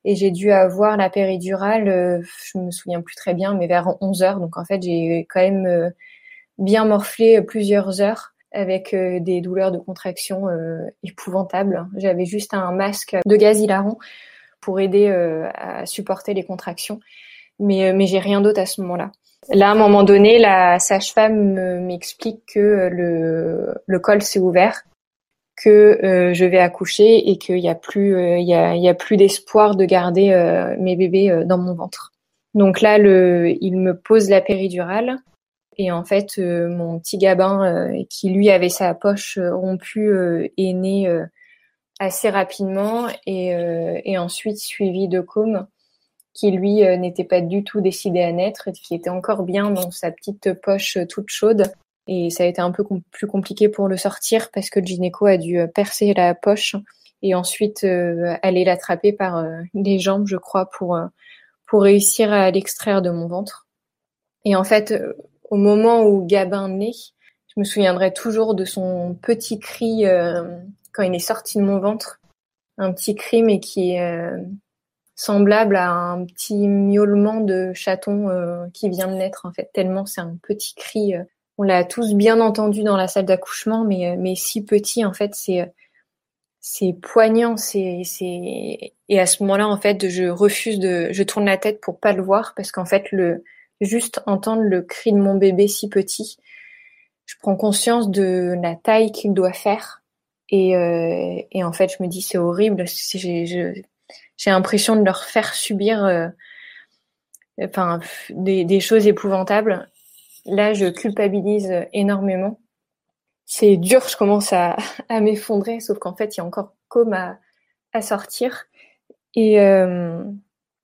Speaker 1: et j'ai dû avoir la péridurale, euh, je me souviens plus très bien, mais vers 11 heures. Donc en fait, j'ai quand même euh, bien morflé plusieurs heures avec des douleurs de contraction épouvantables. J'avais juste un masque de gaz hilarant pour aider à supporter les contractions, mais mais j'ai rien d'autre à ce moment-là. Là, à un moment donné, la sage-femme m'explique que le, le col s'est ouvert que euh, je vais accoucher et qu'il n'y a plus euh, il y a, y a plus d'espoir de garder euh, mes bébés dans mon ventre. Donc là le il me pose la péridurale et en fait mon petit gabin qui lui avait sa poche rompue est né assez rapidement et, ensuite suivi de Com qui lui n'était pas du tout décidé à naître, qui était encore bien dans sa petite poche toute chaude et ça a été un peu plus compliqué pour le sortir parce que le gynéco a dû euh, percer la poche et ensuite euh, aller l'attraper par euh, les jambes, je crois, pour, pour réussir à l'extraire de mon ventre. Et en fait, au moment où Gabin naît, je me souviendrai toujours de son petit cri quand il est sorti de mon ventre. Un petit cri, mais qui est semblable à un petit miaulement de chaton qui vient de naître, en fait, tellement c'est un petit cri on l'a tous bien entendu dans la salle d'accouchement, mais, euh, mais si petit, en fait, c'est, euh, c'est poignant, c'est, et à ce moment-là, en fait, je refuse de, je tourne la tête pour pas le voir parce qu'en fait, le, juste entendre le cri de mon bébé si petit, je prends conscience de la taille qu'il doit faire. Et, euh, en fait, je me dis, c'est horrible, j'ai, l'impression de leur faire subir, enfin, des, des choses épouvantables. Là, je culpabilise énormément. C'est dur, je commence à, m'effondrer, sauf qu'en fait, il y a encore comme à, sortir. Et euh,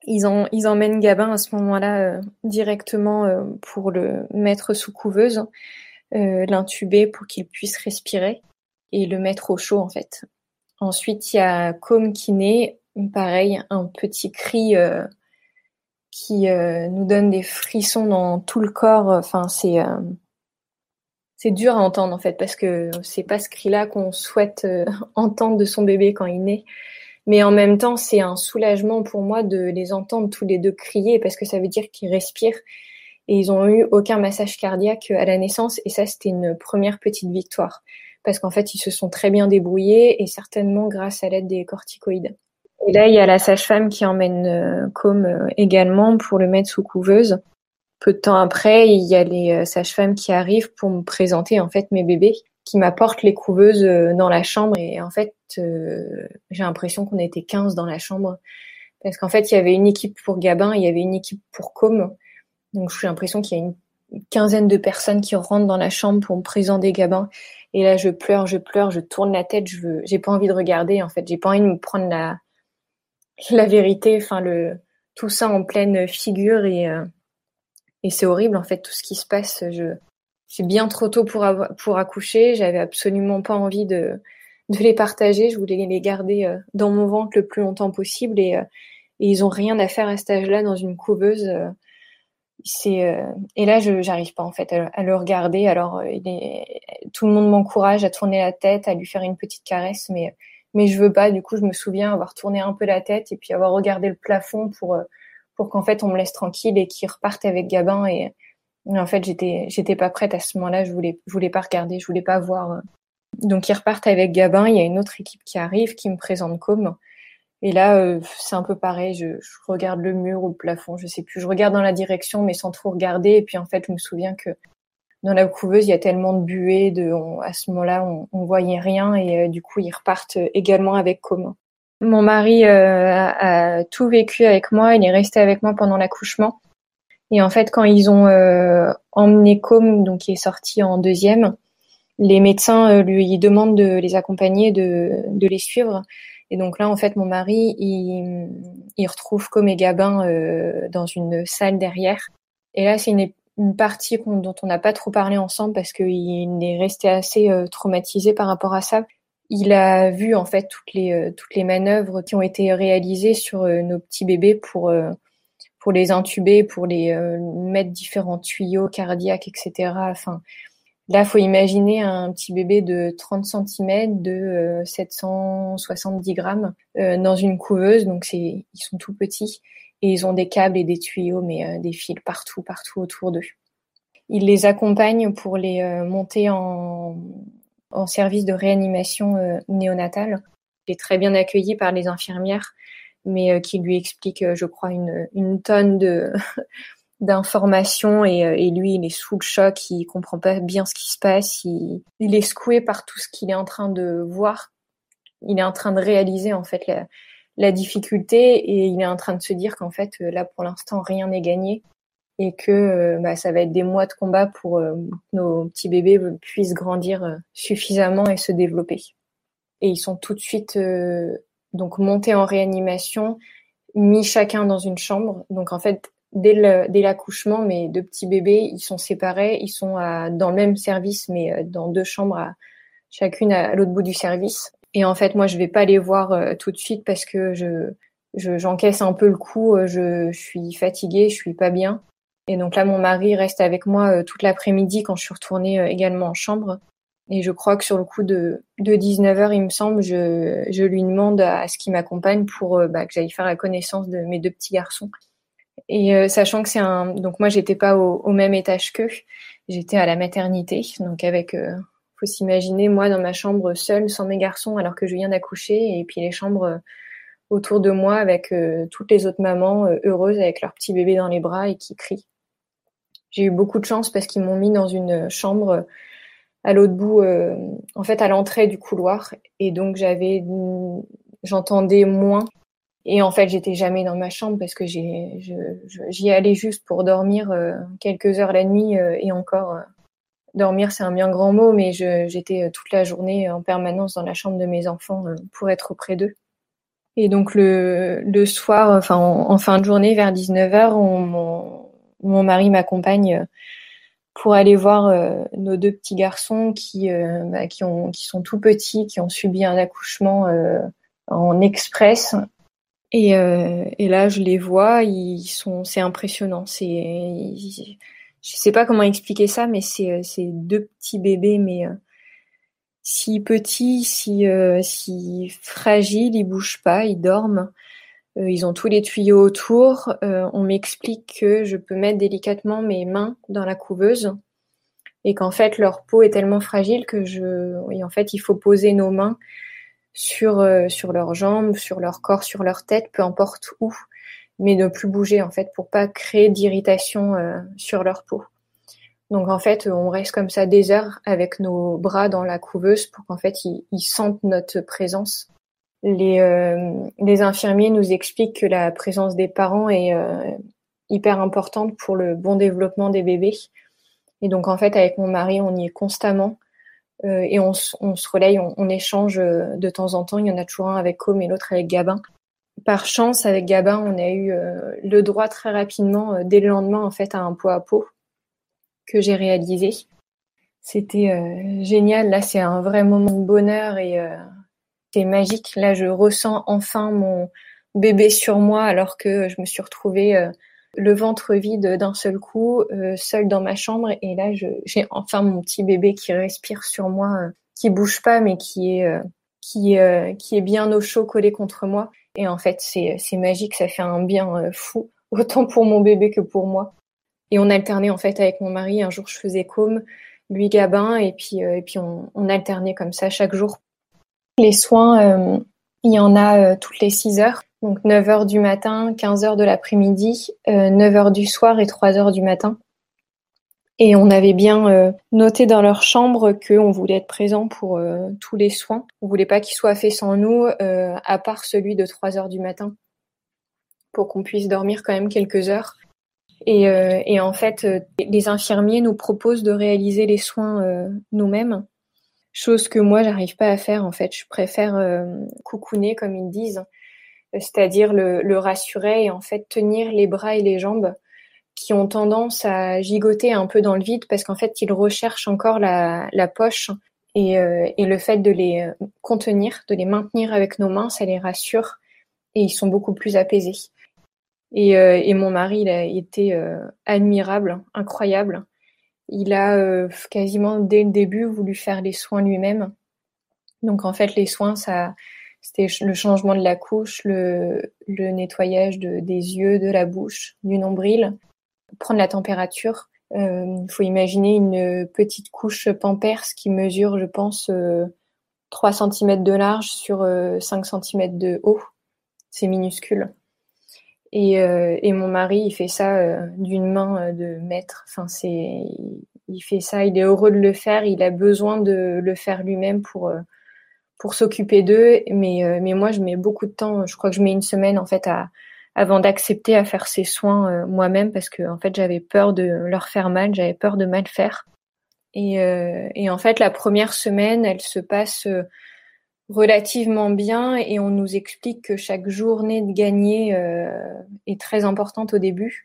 Speaker 1: ils, emmènent Gabin à ce moment-là euh, directement euh, pour le mettre sous couveuse, l'intuber pour qu'il puisse respirer et le mettre au chaud en fait. Ensuite, il y a Com qui naît, pareil, un petit cri qui euh, nous donne des frissons dans tout le corps. Enfin, c'est euh, c'est dur à entendre en fait parce que c'est pas ce cri-là qu'on souhaite euh, entendre de son bébé quand il naît. Mais en même temps, c'est un soulagement pour moi de les entendre tous les deux crier parce que ça veut dire qu'ils respirent et ils ont eu aucun massage cardiaque à la naissance et ça c'était une première petite victoire parce qu'en fait ils se sont très bien débrouillés et certainement grâce à l'aide des corticoïdes. Et là, il y a la sage-femme qui emmène euh, Com euh, également pour le mettre sous couveuse. Peu de temps après, il y a les euh, sages-femmes qui arrivent pour me présenter en fait mes bébés, qui m'apportent les couveuses dans la chambre. Et en fait, j'ai l'impression qu'on était 15 dans la chambre. Parce qu'en fait, il y avait une équipe pour Gabin, il y avait une équipe pour Com. Donc j'ai l'impression qu'il y a une quinzaine de personnes qui rentrent dans la chambre pour me présenter Gabin. Et là, je pleure, je pleure, je tourne la tête, je veux, j'ai pas envie de regarder. En fait, j'ai pas envie de me prendre la, la vérité, enfin le tout ça en pleine figure et euh, et c'est horrible en fait tout ce qui se passe. Je j'ai bien trop tôt pour pour accoucher, j'avais absolument pas envie de de les partager, je voulais les garder euh, dans mon ventre le plus longtemps possible et, euh, et ils ont rien à faire à cet âge-là dans une couveuse. c'est et là je j'arrive pas en fait à, le regarder. Alors tout le monde m'encourage à tourner la tête, à lui faire une petite caresse, mais mais je veux pas. Du coup, je me souviens avoir tourné un peu la tête et puis avoir regardé le plafond pour euh, pour qu'en fait on me laisse tranquille et qu'ils repartent avec Gabin. Et, en fait, j'étais j'étais pas prête à ce moment-là. Je voulais je voulais pas regarder, je voulais pas voir. Euh. Donc ils repartent avec Gabin. Il y a une autre équipe qui arrive, qui me présente comme. Et là, euh, c'est un peu pareil. Je, je, regarde le mur ou le plafond, je sais plus. Je regarde dans la direction, mais sans trop regarder. Et puis en fait, je me souviens que dans la couveuse, il y a tellement de buée, de, à ce moment-là, on, on voyait rien et euh, du coup, ils repartent également avec Com. Mon mari euh, a, tout vécu avec moi, il est resté avec moi pendant l'accouchement. Et en fait, quand ils ont euh, emmené Com, donc qui est sorti en deuxième, les médecins lui demandent de les accompagner, de, de les suivre. Et donc là, en fait, mon mari, il, retrouve Com et Gabin dans une salle derrière Et là, c'est une, une, partie dont on n'a pas trop parlé ensemble parce qu'il est resté assez traumatisé par rapport à ça. Il a vu en fait toutes les toutes les manœuvres qui ont été réalisées sur nos petits bébés pour pour les intuber, pour les euh, mettre différents tuyaux cardiaques, etc. Enfin, là, faut imaginer un petit bébé de 30 cm, de 770 euh, grammes euh, dans une couveuse. Donc, ils sont tout petits et ils ont des câbles et des tuyaux, mais des fils partout, partout autour d'eux. Il les accompagne pour les monter en, en service de réanimation néonatale. Il est très bien accueilli par les infirmières mais euh, qui lui explique, euh, je crois, une, une tonne de d'informations et, euh, et, lui il est sous le choc, il comprend pas bien ce qui se passe, il, il est secoué par tout ce qu'il est en train de voir, il est en train de réaliser en fait la, la difficulté et il est en train de se dire qu'en fait là pour l'instant rien n'est gagné et que bah, ça va être des mois de combat pour que nos petits bébés puissent grandir suffisamment et se développer. Et ils sont tout de suite donc monté en réanimation, mis chacun dans une chambre. Donc en fait, dès l'accouchement, mes deux petits bébés, ils sont séparés, ils sont dans le même service, mais euh, dans deux chambres, chacune à, l'autre bout du service. Et en fait, moi, je vais pas les voir euh, tout de suite parce que je j'encaisse un peu le coup, euh, je, je, suis fatiguée, je suis pas bien. Et donc là, mon mari reste avec moi toute l'après-midi quand je suis retournée également en chambre. Et je crois que sur le coup de, de 19h, il me semble, je, je lui demande à ce qu'il m'accompagne pour euh, bah, que j'aille faire la connaissance de mes deux petits garçons. Et euh, sachant que c'est un... Donc moi, j'étais pas au, au, même étage qu'eux. J'étais à la maternité. Donc avec... Euh, faut s'imaginer, moi, dans ma chambre seule, sans mes garçons, alors que je viens d'accoucher. Et puis les chambres autour de moi avec toutes les autres mamans heureuses avec leur petit bébé dans les bras et qui crient. J'ai eu beaucoup de chance parce qu'ils m'ont mis dans une chambre à l'autre bout, euh, en fait, à l'entrée du couloir. Et donc, j'avais, j'entendais moins. Et en fait, j'étais jamais dans ma chambre parce que j'y allais juste pour dormir euh, quelques heures la nuit euh, et encore. dormir, c'est un bien grand mot, mais j'étais toute la journée en permanence dans la chambre de mes enfants pour être auprès d'eux. Et donc le, soir, enfin en, fin de journée, vers 19h, mon, mon mari m'accompagne pour aller voir euh, nos deux petits garçons qui, euh, bah, qui, ont, qui sont tout petits, qui ont subi un accouchement euh, en express. Et, et, là, je les vois, ils sont, c'est impressionnant. C'est, je sais pas comment expliquer ça, mais c'est, c'est deux petits bébés, mais si petits, si, si fragiles, ils bougent pas, ils dorment. Euh, ils ont tous les tuyaux autour. Euh, on m'explique que je peux mettre délicatement mes mains dans la couveuse et qu'en fait leur peau est tellement fragile que je, oui, en fait, il faut poser nos mains sur euh, sur leurs jambes, sur leur corps, sur leur tête, peu importe où, mais ne plus bouger en fait pour pas créer d'irritation sur leur peau. Donc en fait, on reste comme ça des heures avec nos bras dans la couveuse pour qu'en fait ils sentent notre présence les, euh, les infirmiers nous expliquent que la présence des parents est euh, hyper importante pour le bon développement des bébés. Et donc en fait, avec mon mari, on y est constamment euh, et on, on, se relaye, on, on, échange de temps en temps. Il y en a toujours un avec Com et l'autre avec Gabin. Par chance, avec Gabin, on a eu le droit très rapidement, dès le lendemain, en fait, à un pot à pot que j'ai réalisé. C'était génial. Là, c'est un vrai moment de bonheur et c'est magique. Là, je ressens enfin mon bébé sur moi alors que je me suis retrouvée euh, le ventre vide d'un seul coup, euh, seule dans ma chambre. Et là, j'ai enfin mon petit bébé qui respire sur moi, euh, qui bouge pas, mais qui est qui qui est bien au chaud collé contre moi. Et en fait, c'est magique. Ça fait un bien fou, autant pour mon bébé que pour moi. Et on alternait en fait avec mon mari. Un jour, je faisais comme lui Gabin, et puis et puis on, on alternait comme ça chaque jour les soins, euh, il y en a euh, toutes les 6 heures. Donc 9 heures du matin, 15 heures de l'après-midi, 9 euh, heures du soir et 3 heures du matin. Et on avait bien noté dans leur chambre qu'on voulait être présent pour tous les soins. On voulait pas qu'ils soient faits sans nous, à part celui de 3 heures du matin, pour qu'on puisse dormir quand même quelques heures. Et, et en fait, les infirmiers nous proposent de réaliser les soins nous-mêmes chose que moi j'arrive pas à faire en fait. Je préfère euh, coucouner comme ils disent, c'est-à-dire le, le, rassurer et en fait tenir les bras et les jambes qui ont tendance à gigoter un peu dans le vide parce qu'en fait, ils recherchent encore la, la poche et, euh, et, le fait de les contenir, de les maintenir avec nos mains, ça les rassure et ils sont beaucoup plus apaisés. Et, euh, et mon mari, il a été euh, admirable, incroyable. Il a quasiment dès le début voulu faire les soins lui-même. Donc en fait, les soins, ça, c'était le changement de la couche, le, le nettoyage de, des yeux, de la bouche, du nombril, prendre la température. Il euh, faut imaginer une petite couche Pampers qui mesure, je pense, euh, 3 cm de large sur euh, 5 cm de haut. C'est minuscule. Et, euh, et, mon mari, il fait ça euh, d'une main de maître. Enfin, c'est, il fait ça. Il est heureux de le faire. Il a besoin de le faire lui-même pour pour s'occuper d'eux. Mais mais moi, je mets beaucoup de temps. Je crois que je mets une semaine en fait à avant d'accepter à faire ces soins euh, moi-même parce que en fait j'avais peur de leur faire mal, j'avais peur de mal faire. Et, euh, et, en fait la première semaine, elle se passe euh, relativement bien et on nous explique que chaque journée de gagner est très importante au début,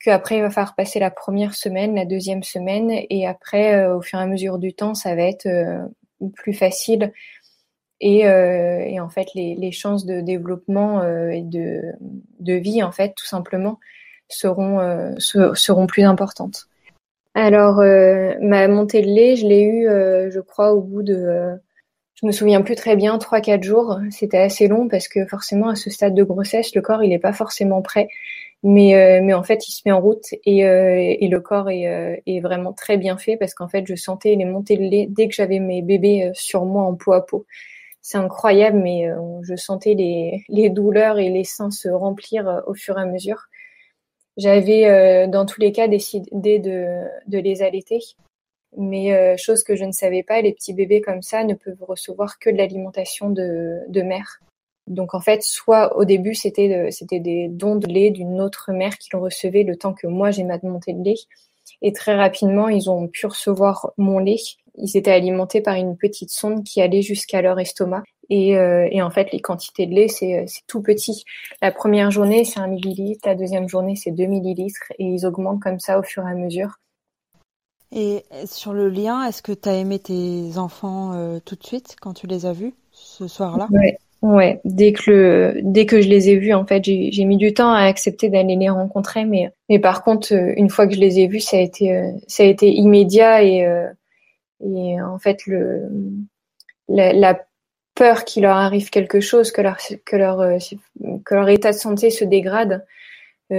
Speaker 1: qu'après il va falloir passer la première semaine, la deuxième semaine et après au fur et à mesure du temps ça va être plus facile et, euh, et en fait les, les, chances de développement euh, et de, de, vie en fait tout simplement seront euh, seront plus importantes. Alors ma montée de lait, je l'ai eu, je crois, au bout de je me souviens plus très bien, trois quatre jours. C'était assez long parce que forcément à ce stade de grossesse, le corps il est pas forcément prêt, mais mais en fait il se met en route et, et le corps est, est vraiment très bien fait parce qu'en fait je sentais les montées de lait dès que j'avais mes bébés sur moi en peau à peau c'est incroyable, mais euh, je sentais les, les, douleurs et les seins se remplir euh, au fur et à mesure. J'avais euh, dans tous les cas décidé de, de les allaiter, mais chose que je ne savais pas, les petits bébés comme ça ne peuvent recevoir que de l'alimentation de, de mère. Donc en fait, soit au début c'était c'était des dons de lait d'une autre mère qui le recevait le temps que moi j'ai ma montée de lait, et très rapidement ils ont pu recevoir mon lait ils étaient alimentés par une petite sonde qui allait jusqu'à leur estomac. Et, euh, et, en fait, les quantités de lait, c'est tout petit. La première journée, c'est un millilitre. La deuxième journée, c'est deux millilitres. Et ils augmentent comme ça au fur et à mesure.
Speaker 2: Et sur le lien, est-ce que tu as aimé tes enfants euh, tout de suite quand tu les as vus ce soir-là?
Speaker 1: Ouais. ouais, dès que le, dès que je les ai vus, en fait, j'ai mis du temps à accepter d'aller les rencontrer, mais mais par contre, euh, une fois que je les ai vus, ça a été ça a été immédiat et et en fait, le, la, la peur qu'il leur arrive quelque chose, que leur, que leur, euh, que leur état de santé se dégrade, euh,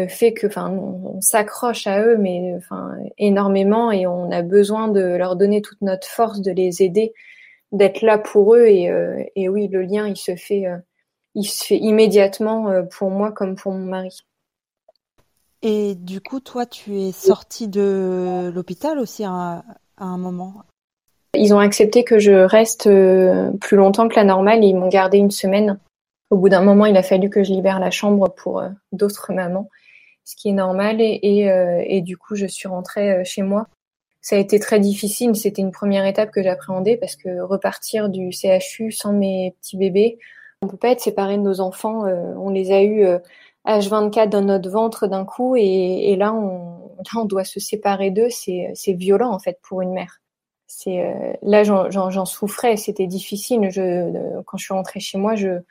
Speaker 1: fait que, enfin, on, s'accroche à eux, mais enfin énormément, et on a besoin de leur donner toute notre force, de les aider, d'être là pour eux. Et, euh, et oui, le lien, il se fait, il se fait immédiatement pour moi comme pour mon mari.
Speaker 2: Et du coup, toi, tu es sortie de l'hôpital aussi à, à un moment?
Speaker 1: Ils ont accepté que je reste euh, plus longtemps que la normale. ils m'ont gardé une semaine. Au bout d'un moment, il a fallu que je libère la chambre pour euh, d'autres mamans, ce qui est normal. Et, euh, et, du coup, je suis rentrée chez moi. Ça a été très difficile. C'était une première étape que j'appréhendais parce que repartir du CHU sans mes petits bébés, on peut pas être séparé de nos enfants. on les a eus H24 dans notre ventre d'un coup et, et là, on, là, on doit se séparer d'eux. C'est violent en fait pour une mère c'est euh, là j'en souffrais, c'était difficile. Je, euh, quand je suis rentrée chez moi, je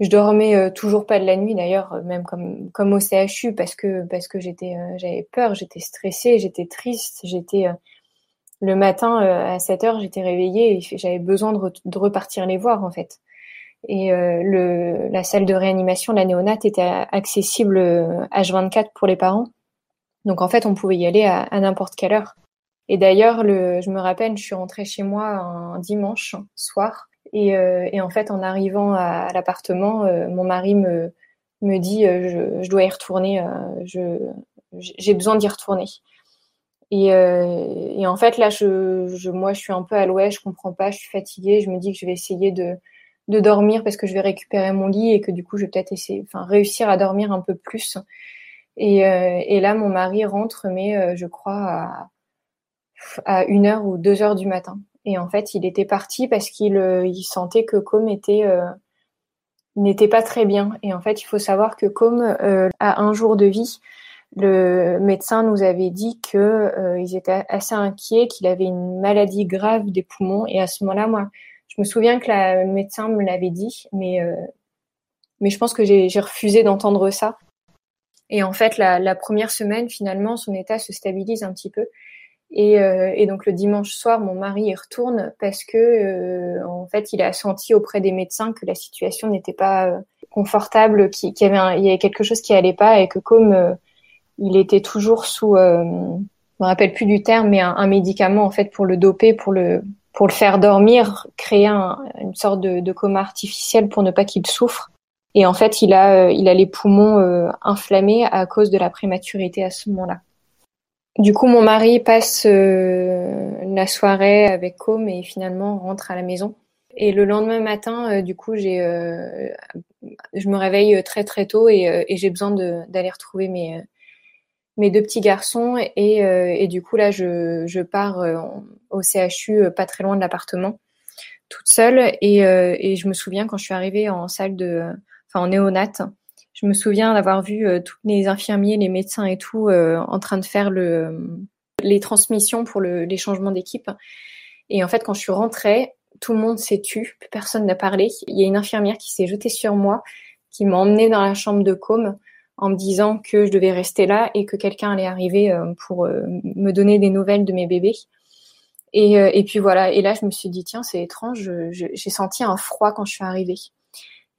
Speaker 1: je dormais euh, toujours pas de la nuit d'ailleurs, même comme au CHU parce que parce que j'étais j'avais peur, j'étais stressée, j'étais triste, j'étais le matin à 7 heures, j'étais réveillée et j'avais besoin de, repartir les voir en fait. Et le la salle de réanimation, la néonate était accessible H24 pour les parents. Donc en fait, on pouvait y aller à, à n'importe quelle heure. Et d'ailleurs, le, je me rappelle, je suis rentrée chez moi un dimanche soir. Et, euh, et en fait, en arrivant à, l'appartement, euh, mon mari me, me dit euh, je, je, dois y retourner, je, j'ai besoin d'y retourner. Et, et, en fait, là, je, je, moi, je suis un peu à l'ouest, je comprends pas, je suis fatiguée. Je me dis que je vais essayer de, de dormir parce que je vais récupérer mon lit et que du coup, je vais peut-être essayer, enfin, réussir à dormir un peu plus. Et, et là, mon mari rentre, mais je crois à à une heure ou deux heures du matin. Et en fait, il était parti parce qu'il euh, il sentait que Com était euh, n'était pas très bien. Et en fait, il faut savoir que Com euh, a un jour de vie le médecin nous avait dit que euh, ils étaient assez inquiets, qu'il avait une maladie grave des poumons. Et à ce moment-là, moi, je me souviens que la médecin me l'avait dit, mais euh, mais je pense que j'ai refusé d'entendre ça. Et en fait, la, la, première semaine, finalement, son état se stabilise un petit peu. Et, euh, et donc le dimanche soir, mon mari y retourne parce que en fait, il a senti auprès des médecins que la situation n'était pas confortable, qu'il y avait y avait quelque chose qui allait pas et que comme il était toujours sous, euh, je me rappelle plus du terme, mais un, médicament en fait pour le doper, pour le pour le faire dormir, créer une sorte de, coma artificiel pour ne pas qu'il souffre. Et en fait, il a euh, il a les poumons euh, inflammés à cause de la prématurité à ce moment-là. Du coup, mon mari passe euh, la soirée avec Com et finalement rentre à la maison. Et le lendemain matin, du coup, j'ai, je me réveille très très tôt et, et j'ai besoin d'aller retrouver mes mes deux petits garçons et, euh, et du coup là je, je pars euh, au CHU euh, pas très loin de l'appartement toute seule et, et je me souviens quand je suis arrivée en salle de enfin en néonat je me souviens d'avoir vu tous les infirmiers les médecins et tout en train de faire le les transmissions pour le, les changements d'équipe et en fait quand je suis rentrée tout le monde s'est tu personne n'a parlé il y a une infirmière qui s'est jetée sur moi qui m'a emmenée dans la chambre de com en me disant que je devais rester là et que quelqu'un allait arriver euh, pour euh, me donner des nouvelles de mes bébés. Et, euh, et puis voilà. Et là, je me suis dit tiens, c'est étrange. J'ai senti un froid quand je suis arrivée.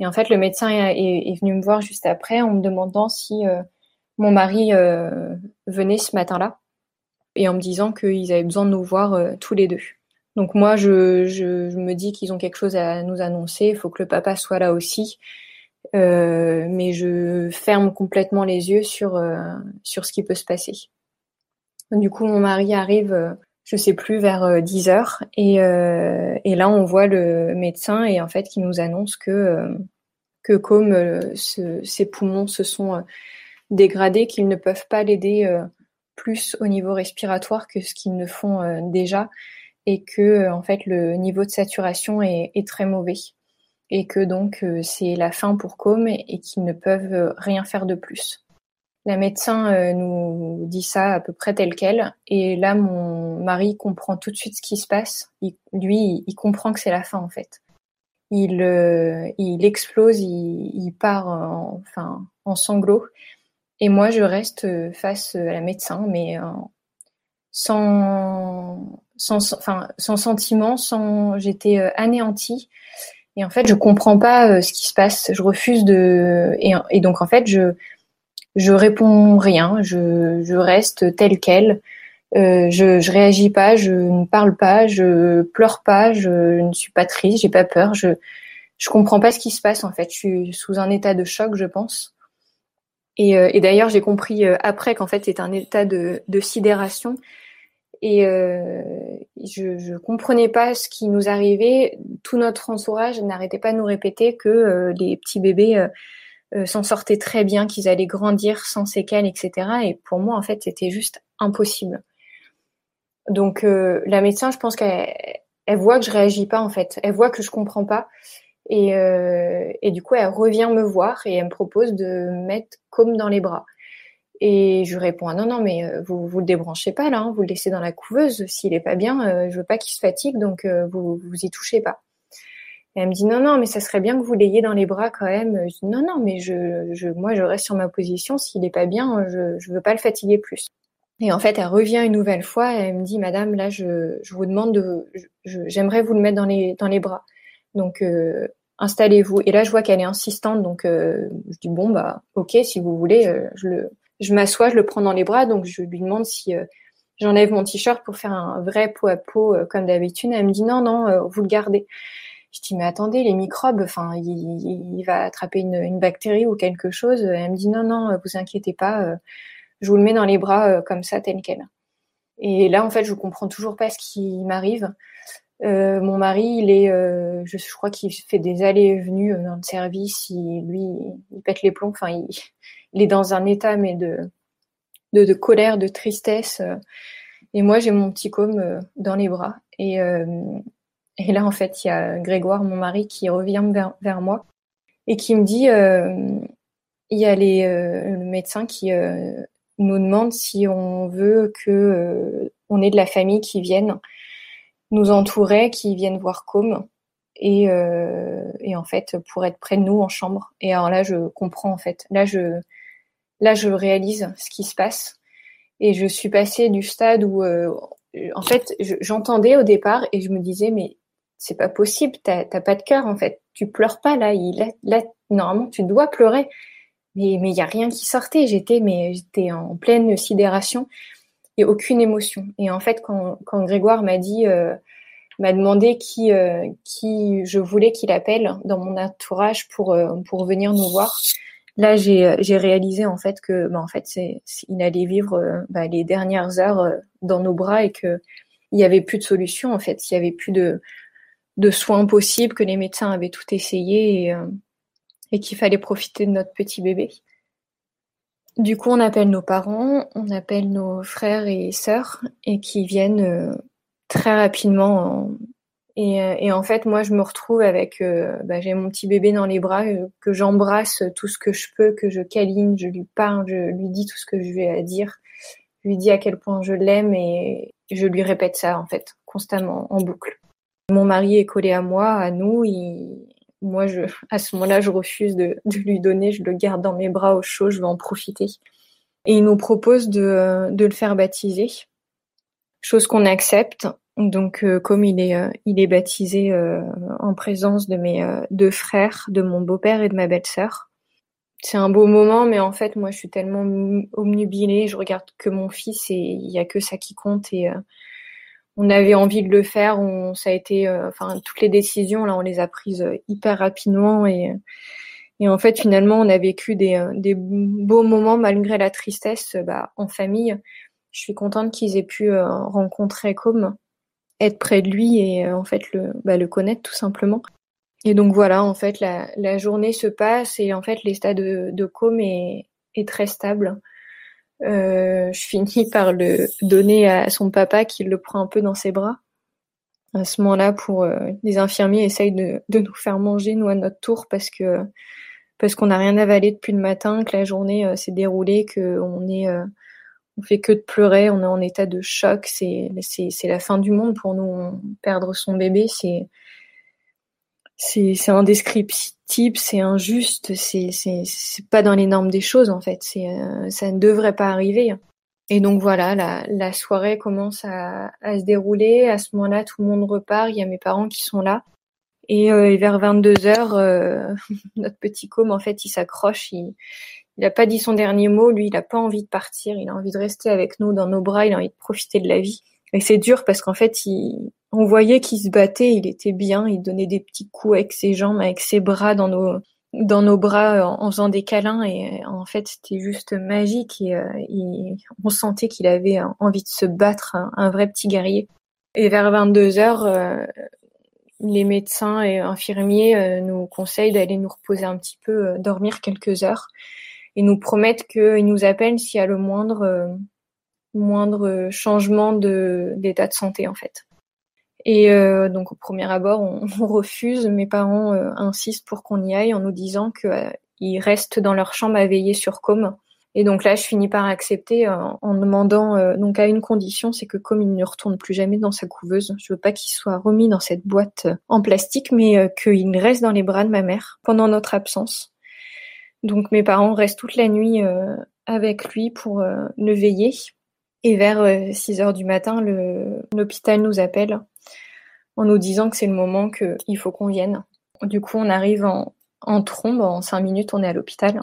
Speaker 1: Et en fait, le médecin est, venu me voir juste après en me demandant si mon mari venait ce matin-là et en me disant qu'ils avaient besoin de nous voir tous les deux. Donc moi, je, me dis qu'ils ont quelque chose à nous annoncer. Il faut que le papa soit là aussi. Euh, mais je ferme complètement les yeux sur euh, ce qui peut se passer. Du coup, mon mari arrive, euh, je sais plus, vers 10 heures, et, et là, on voit le médecin et en fait, qui nous annonce que que comme ses poumons se sont dégradés, qu'ils ne peuvent pas l'aider plus au niveau respiratoire que ce qu'ils ne font déjà, et que en fait, le niveau de saturation est, très mauvais. Et que donc euh, c'est la fin pour Com et, qu'ils ne peuvent euh, rien faire de plus. La médecin euh, nous dit ça à peu près tel quel et là mon mari comprend tout de suite ce qui se passe. lui, il comprend que c'est la fin en fait. Il, il explose, il, part en, enfin en sanglots et moi je reste face à la médecin mais sans sans enfin sans sentiment, sans j'étais anéantie et en fait, je comprends pas euh, ce qui se passe. Je refuse de. Et, donc, en fait, je je réponds rien. Je, je reste tel quel. Euh, je, je réagis pas. Je ne parle pas. Je pleure pas. Je ne suis pas triste. J'ai pas peur. Je je comprends pas ce qui se passe. En fait, je suis sous un état de choc, je pense. Et, euh, et d'ailleurs, j'ai compris euh, après qu'en fait, c'est un état de, de sidération et euh, je, je comprenais pas ce qui nous arrivait. Tout notre entourage n'arrêtait pas de nous répéter que euh, les petits bébés euh, euh, s'en sortaient très bien, qu'ils allaient grandir sans séquelles, etc. Et pour moi, en fait, c'était juste impossible. Donc la médecin, je pense qu'elle elle voit que je réagis pas en fait. Elle voit que je comprends pas. Et, et du coup, elle revient me voir et elle me propose de me mettre comme dans les bras. Et je réponds ah non non mais euh, vous vous le débranchez pas là, hein, vous le laissez dans la couveuse. S'il est pas bien, euh, je veux pas qu'il se fatigue, donc euh, vous vous y touchez pas. Et elle me dit non non mais ça serait bien que vous l'ayez dans les bras quand même. Je dis non non mais je, moi je reste sur ma position. S'il est pas bien, je je veux pas le fatiguer plus. Et en fait elle revient une nouvelle fois. Et elle me dit madame là je je vous demande de j'aimerais vous le mettre dans les dans les bras. Donc installez-vous. Et là je vois qu'elle est insistante donc je dis bon bah ok si vous voulez je le je m'assois, je le prends dans les bras, donc je lui demande si euh, j'enlève mon t-shirt pour faire un vrai pot à euh, comme d'habitude. Elle me dit non, non, euh, vous le gardez. Je dis mais attendez, les microbes, enfin, il, va attraper une, bactérie ou quelque chose. Elle me dit non, non, vous inquiétez pas, je vous le mets dans les bras comme ça, tel quel. Et là, en fait, je comprends toujours pas ce qui m'arrive. mon mari, il est, je, crois qu'il fait des allées et venues dans le service. Il, lui, il pète les plombs. Enfin, il, il est dans un état mais de, de, colère, de tristesse. Euh. Et moi, j'ai mon petit com euh, dans les bras. Et, euh, et là, en fait, il y a Grégoire, mon mari, qui revient vers, moi et qui me dit, il y a les, le médecin qui nous demande si on veut que on ait de la famille qui vienne nous entourer, qui viennent voir Com et, et en fait pour être près de nous en chambre. Et alors là, je comprends en fait. Là, je là, je réalise ce qui se passe et je suis passée du stade où en fait, j'entendais au départ et je me disais mais c'est pas possible, t'as pas de cœur en fait, tu pleures pas là, il, là, normalement tu dois pleurer, mais mais il y a rien qui sortait, j'étais mais j'étais en pleine sidération et aucune émotion. Et en fait quand, quand Grégoire m'a dit euh, m'a demandé qui euh, qui je voulais qu'il appelle dans mon entourage pour euh, pour venir nous voir. Là, j'ai j'ai réalisé en fait que bah, en fait c'est il allait vivre bah, les dernières heures dans nos bras et que il y avait plus de solution en fait, il y avait plus de de soins possibles, que les médecins avaient tout essayé et, euh, et qu'il fallait profiter de notre petit bébé. Du coup, on appelle nos parents, on appelle nos frères et sœurs et qui viennent euh, très rapidement. Et, euh, et, en fait, moi, je me retrouve avec, bah, j'ai mon petit bébé dans les bras, que j'embrasse tout ce que je peux, que je câline, je lui parle, je lui dis tout ce que je vais à dire, je lui dis à quel point je l'aime et je lui répète ça en fait constamment en boucle. Mon mari est collé à moi, à nous. Moi, je, à ce moment-là, je refuse de, lui donner. Je le garde dans mes bras au chaud. Je veux en profiter. Et il nous propose de, le faire baptiser, chose qu'on accepte. Donc, euh, comme il est, euh, il baptisé euh, en présence de mes deux frères, de mon beau-père et de ma belle-sœur. C'est un beau moment, mais en fait, moi, je suis tellement omnubilée. Je regarde que mon fils et il y a que ça qui compte. Et on avait envie de le faire. On, ça a été, euh, enfin, toutes les décisions là, on les a prises euh, hyper rapidement et et en fait, finalement, on a vécu des, euh, des beaux moments malgré la tristesse bah, en famille. Je suis contente qu'ils aient pu rencontrer Com, être près de lui et en fait le, bah, le connaître tout simplement. Et donc voilà, en fait, la, la journée se passe et en fait, l'état de, de Com est, est très stable. Euh, je finis par le donner à son papa qui le prend un peu dans ses bras. À ce moment-là, pour euh, les infirmiers essayent de, de, nous faire manger nous à notre tour parce que parce qu'on n'a rien avalé depuis le matin, que la journée euh, s'est déroulée, que on est on fait que de pleurer, on est en état de choc, c'est c'est c'est la fin du monde pour nous. Perdre son bébé, c'est c'est c'est indescriptible, c'est injuste, c'est pas dans les normes des choses en fait. Euh, ça ne devrait pas arriver. Et donc voilà, la, la soirée commence à, à se dérouler. À ce moment-là, tout le monde repart. Il y a mes parents qui sont là. Et, euh, vers 22 heures, euh, notre petit com en fait, il s'accroche. Il il a pas dit son dernier mot. Lui, il a pas envie de partir. Il a envie de rester avec nous dans nos bras. Il a envie de profiter de la vie. Et c'est dur parce qu'en fait, il, on voyait qu'il se battait, il était bien, il donnait des petits coups avec ses jambes, avec ses bras dans nos bras en, faisant des câlins. Et en fait c'était juste magique. Et, euh, on sentait qu'il avait envie de se battre, un, vrai petit guerrier. Et vers 22 heures, euh, les médecins et infirmiers euh, nous conseillent d'aller nous reposer un petit peu, dormir quelques heures. Et nous promettent qu'ils nous appellent s'il y a le moindre moindre changement de d'état de santé en fait. Et euh, donc au premier abord, on, refuse. Mes parents euh, insistent pour qu'on y aille en nous disant qu'ils euh, restent dans leur chambre à veiller sur Com. Et donc là, je finis par accepter en demandant donc à une condition, c'est que comme il ne retourne plus jamais dans sa couveuse, je veux pas qu'il soit remis dans cette boîte en plastique, mais qu'il reste dans les bras de ma mère pendant notre absence. Donc mes parents restent toute la nuit avec lui pour le veiller. Et vers 6 heures du matin, l'hôpital nous appelle en nous disant que c'est le moment qu'il faut qu'on vienne. Du coup, on arrive en, en trombe, en cinq minutes, on est à l'hôpital.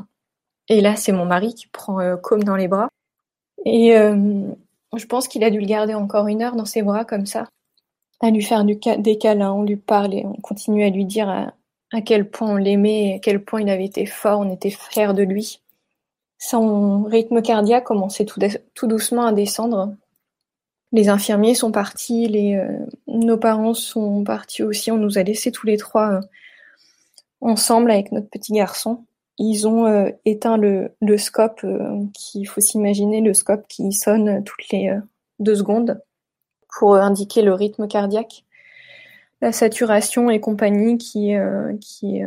Speaker 1: Et là, c'est mon mari qui prend euh, comme dans les bras. Et euh, je pense qu'il a dû le garder encore une heure dans ses bras comme ça, à lui faire des câlins, on lui parle et on continue à lui dire à, à quel point on l'aimait, à quel point il avait été fort, on était fiers de lui. Son rythme cardiaque commençait tout, doucement à descendre les infirmiers sont partis, euh, nos parents sont partis aussi. On nous a laissés tous les trois euh, ensemble avec notre petit garçon. Ils ont euh, éteint le, scope, qui faut s'imaginer le scope qui sonne toutes les deux secondes pour indiquer le rythme cardiaque, la saturation et compagnie qui, qui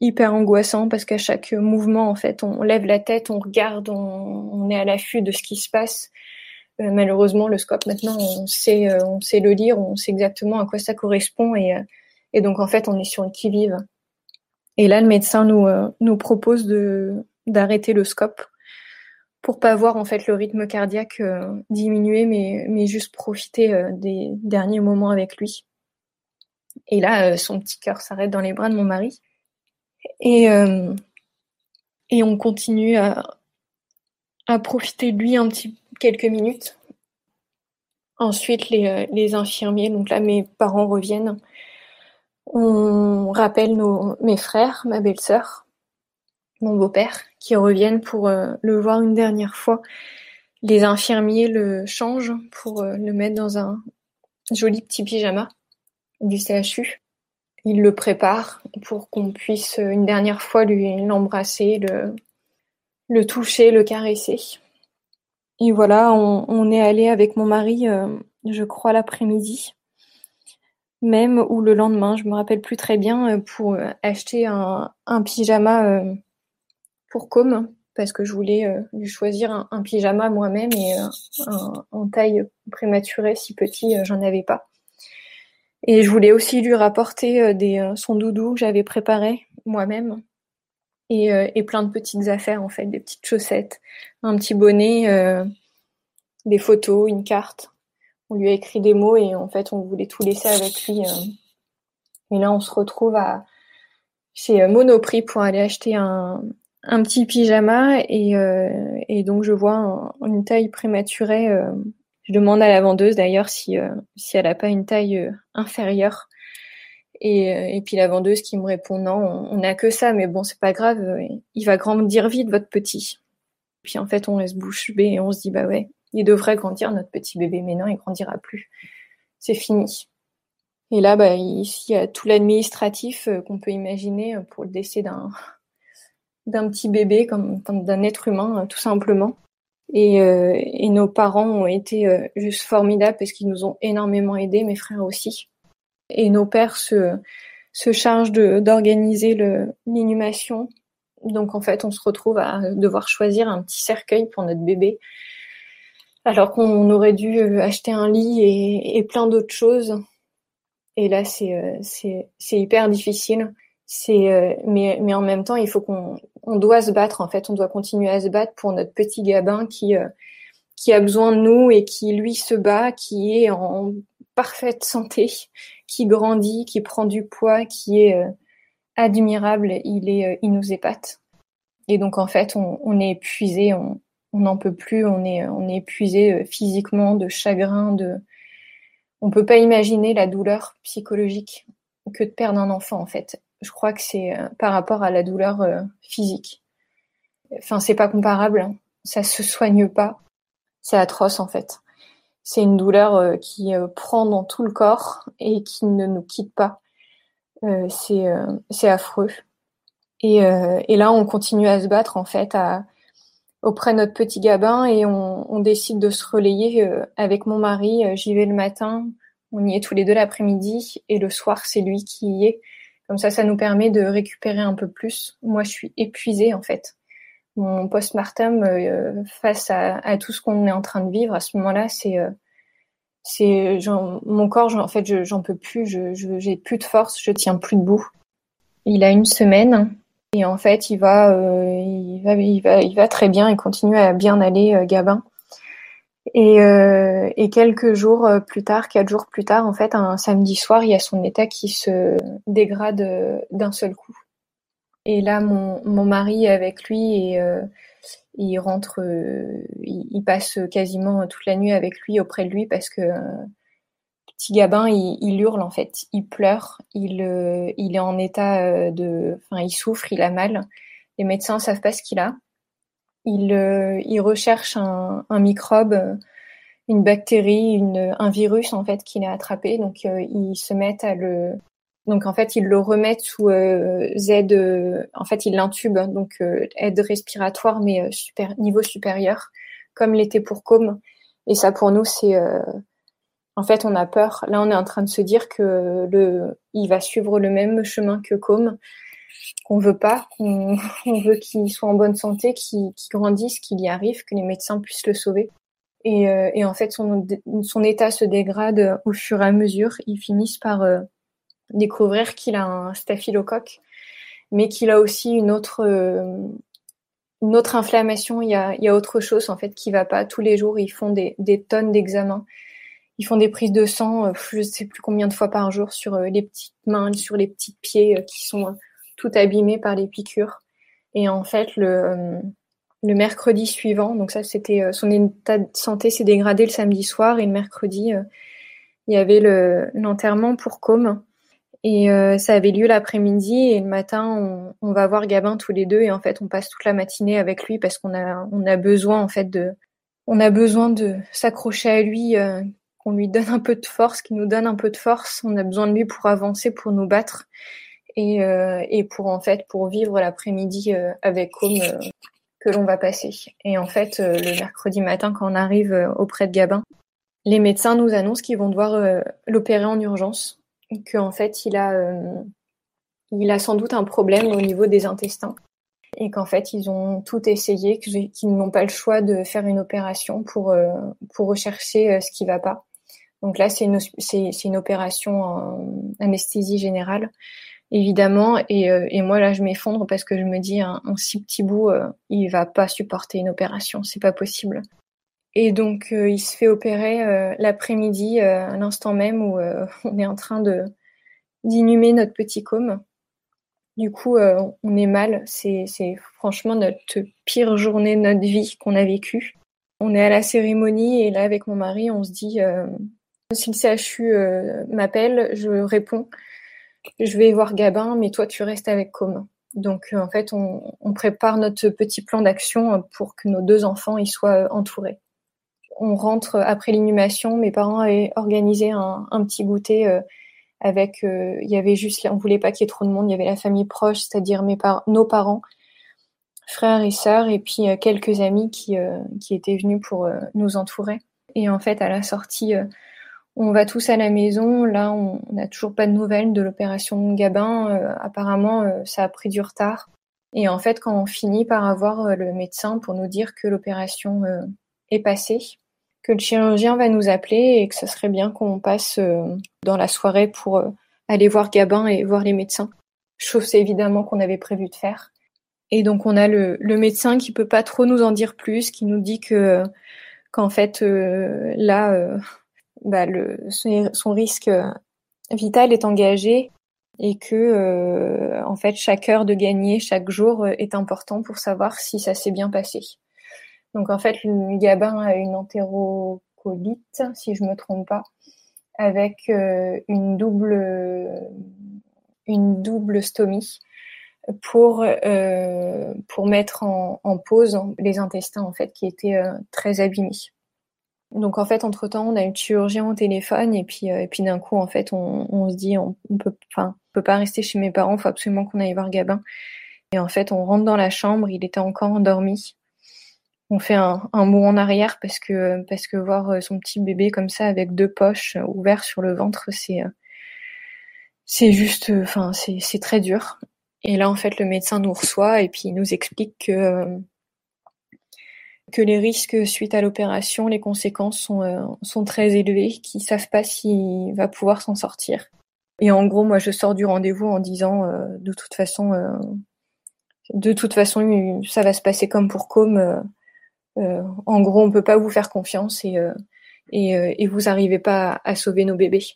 Speaker 1: hyper angoissant parce qu'à chaque mouvement, en fait, on lève la tête, on regarde, on, est à l'affût de ce qui se passe. Euh, malheureusement, le scope maintenant, on sait, euh, on sait le lire, on sait exactement à quoi ça correspond et, euh, et donc en fait, on est sur le qui vive. Et là, le médecin nous nous propose d'arrêter le scope pour pas voir en fait le rythme cardiaque diminuer, mais mais juste profiter des derniers moments avec lui. Et là, son petit cœur s'arrête dans les bras de mon mari. Et, euh, et on continue à, à profiter de lui un petit quelques minutes. Ensuite, les, euh, les infirmiers, donc là mes parents reviennent. On rappelle nos, mes frères, ma belle-sœur, mon beau-père, qui reviennent pour euh, le voir une dernière fois. Les infirmiers le changent pour le mettre dans un joli petit pyjama du CHU il le prépare pour qu'on puisse une dernière fois lui l'embrasser, le, toucher, le caresser. Et voilà, on, est allé avec mon mari, euh, je crois l'après-midi, même ou le lendemain, je me rappelle plus très bien, euh, pour acheter un, pyjama euh, pour Com, parce que je voulais lui choisir un, pyjama moi-même et en taille prématurée, si petit, j'en avais pas. Et je voulais aussi lui rapporter euh, des, euh, son doudou que j'avais préparé moi-même. Et, euh, et, plein de petites affaires en fait, des petites chaussettes, un petit bonnet, des photos, une carte. On lui a écrit des mots et en fait on voulait tout laisser avec lui. Et là on se retrouve à chez Monoprix pour aller acheter un, un petit pyjama et, et donc je vois une taille prématurée je demande à la vendeuse d'ailleurs si, euh, si elle n'a pas une taille euh, inférieure. Et, euh, et, puis la vendeuse qui me répond non, on n'a que ça, mais bon, c'est pas grave, il va grandir vite votre petit. Puis en fait, on reste bouche bée et on se dit bah ouais, il devrait grandir notre petit bébé, mais non, il grandira plus. C'est fini. Et là, bah, ici, il y a tout l'administratif qu'on peut imaginer pour le décès d'un d'un petit bébé, comme d'un être humain, tout simplement. Et, euh, et, nos parents ont été euh, juste formidables parce qu'ils nous ont énormément aidés, mes frères aussi. Et nos pères se, se chargent d'organiser l'inhumation. Donc en fait, on se retrouve à devoir choisir un petit cercueil pour notre bébé, alors qu'on aurait dû euh, acheter un lit et, et plein d'autres choses. Et là, c'est c'est hyper difficile. C'est euh, mais mais en même temps, il faut qu'on on doit se battre en fait, on doit continuer à se battre pour notre petit Gabin qui euh, qui a besoin de nous et qui lui se bat, qui est en parfaite santé, qui grandit, qui prend du poids, qui est euh, admirable, il est il nous épate. Et donc en fait, on, on est épuisé, on on n'en peut plus, on est on est épuisé physiquement de chagrin, de on peut pas imaginer la douleur psychologique que de perdre un enfant en fait je crois que c'est euh, par rapport à la douleur euh, physique. Enfin, c'est pas comparable. Hein. Ça se soigne pas. C'est atroce en fait. C'est une douleur euh, qui prend dans tout le corps et qui ne nous quitte pas. c'est affreux. Et, là, on continue à se battre en fait auprès de notre petit Gabin et on décide de se relayer avec mon mari. J'y vais le matin, on y est tous les deux l'après-midi et le soir, c'est lui qui y est. Comme ça, ça nous permet de récupérer un peu plus. Moi, je suis épuisée en fait. Mon post-mortem euh, face à, tout ce qu'on est en train de vivre à ce moment-là, c'est euh, mon corps, en fait, j'en peux plus. Je j'ai plus de force, je tiens plus debout. Il a une semaine et en fait, il va, euh, il va, il va, il va très bien. Il continue à bien aller, Gabin. Et, euh, et, quelques jours euh, plus tard, quatre jours plus tard, en fait, un samedi soir, il y a son état qui se dégrade euh, d'un seul coup. Et là, mon, mon mari est avec lui et euh, il rentre, il, passe quasiment toute la nuit avec lui auprès de lui parce que petit Gabin, il, il, hurle en fait, il pleure, il, il est en état de, enfin, il souffre, il a mal. Les médecins savent pas ce qu'il a il, euh, il recherche un, microbe, une bactérie, un virus en fait qu'il a attrapé. Donc euh, ils se mettent à le, donc en fait ils le remettent sous euh, Z, en fait ils l'intubent, donc aide respiratoire mais super niveau supérieur, comme l'était pour Com. Et ça pour nous c'est en fait, on a peur. Là, on est en train de se dire que le, il va suivre le même chemin que Com qu'on veut pas, qu'on veut qu'il soit en bonne santé, qu'il grandisse, qu'il y arrive, que les médecins puissent le sauver. Et, euh, en fait, son, état se dégrade au fur et à mesure. Ils finissent par euh, découvrir qu'il a un staphylocoque, mais qu'il a aussi une autre, euh, inflammation. Il y, a, autre chose en fait qui va pas. Tous les jours, ils font des, des tonnes d'examens. Ils font des prises de sang, je sais plus combien de fois par jour sur les petites mains, sur les petits pieds qui sont tout abîmés par les piqûres. Et en fait, le, le mercredi suivant, donc ça c'était son état de santé s'est dégradé le samedi soir et le mercredi il y avait le l'enterrement pour Com et euh, ça avait lieu l'après-midi et le matin, on, va voir Gabin tous les deux et en fait, on passe toute la matinée avec lui parce qu'on a on a besoin en fait de on a besoin de s'accrocher à lui, euh, qu'on lui donne un peu de force, qu'il nous donne un peu de force. On a besoin de lui pour avancer, pour nous battre et euh, et pour en fait pour vivre l'après-midi avec Com que l'on va passer. Et en fait, le mercredi matin, quand on arrive auprès de Gabin, les médecins nous annoncent qu'ils vont devoir l'opérer en urgence qu'en fait il a, euh, il a sans doute un problème au niveau des intestins et qu'en fait ils ont tout essayé, qu'ils n'ont pas le choix de faire une opération pour euh, pour rechercher euh, ce qui va pas. Donc là c'est une c'est une opération en anesthésie générale évidemment et, et moi là je m'effondre parce que je me dis un, si petit bout il va pas supporter une opération, c'est pas possible. Et donc, euh, il se fait opérer euh, l'après-midi, euh, à l'instant même où on est en train de d'inhumer notre petit côme. Du coup, on est mal. C'est, franchement notre pire journée de notre vie qu'on a vécue. On est à la cérémonie et là, avec mon mari, on se dit si le CHU m'appelle, je réponds. Je vais voir Gabin, mais toi, tu restes avec Com. Donc, en fait, on, prépare notre petit plan d'action pour que nos deux enfants y soient entourés on rentre après l'inhumation. Mes parents avaient organisé un, petit goûter euh, avec. Euh, il y avait juste, on voulait pas qu'il y ait trop de monde. Il y avait la famille proche, c'est-à-dire nos parents, frères et sœurs, et puis euh, quelques amis qui étaient venus pour nous entourer. Et en fait, à la sortie, on va tous à la maison. Là, on n'a toujours pas de nouvelles de l'opération Gabin. apparemment, ça a pris du retard. Et en fait, quand on finit par avoir le médecin pour nous dire que l'opération est passée, que le chirurgien va nous appeler et que ce serait bien qu'on passe euh, dans la soirée pour euh, aller voir Gabin et voir les médecins. Chose évidemment qu'on avait prévu de faire. Et donc on a le, médecin qui peut pas trop nous en dire plus, qui nous dit que qu'en fait euh, là, bah, le, son risque vital est engagé et que en fait chaque heure de gagner chaque jour est important pour savoir si ça s'est bien passé. Donc en fait, le Gabin a une entérocolite, si je me trompe pas, avec euh, une double une double stomie pour euh, pour mettre en, pause les intestins en fait qui étaient euh, très abîmés. Donc en fait entre temps on a eu le chirurgien au téléphone et puis et puis d'un coup en fait on, se dit on, peut enfin peut pas rester chez mes parents, faut absolument qu'on aille voir Gabin. Et en fait on rentre dans la chambre, il était encore endormi on fait un, un en arrière parce que parce que voir euh, son petit bébé comme ça avec deux poches euh, ouvertes sur le ventre, c'est euh, c'est juste, enfin c'est c'est très dur. Et là en fait le médecin nous reçoit et puis il nous explique que que les risques suite à l'opération, les conséquences sont sont très élevées, qu'ils savent pas s'il va pouvoir s'en sortir. Et en gros, moi je sors du rendez-vous en disant de toute façon de toute façon ça va se passer comme pour Com euh, en gros, on peut pas vous faire confiance et euh, et, euh, et, vous arrivez pas à, sauver nos bébés.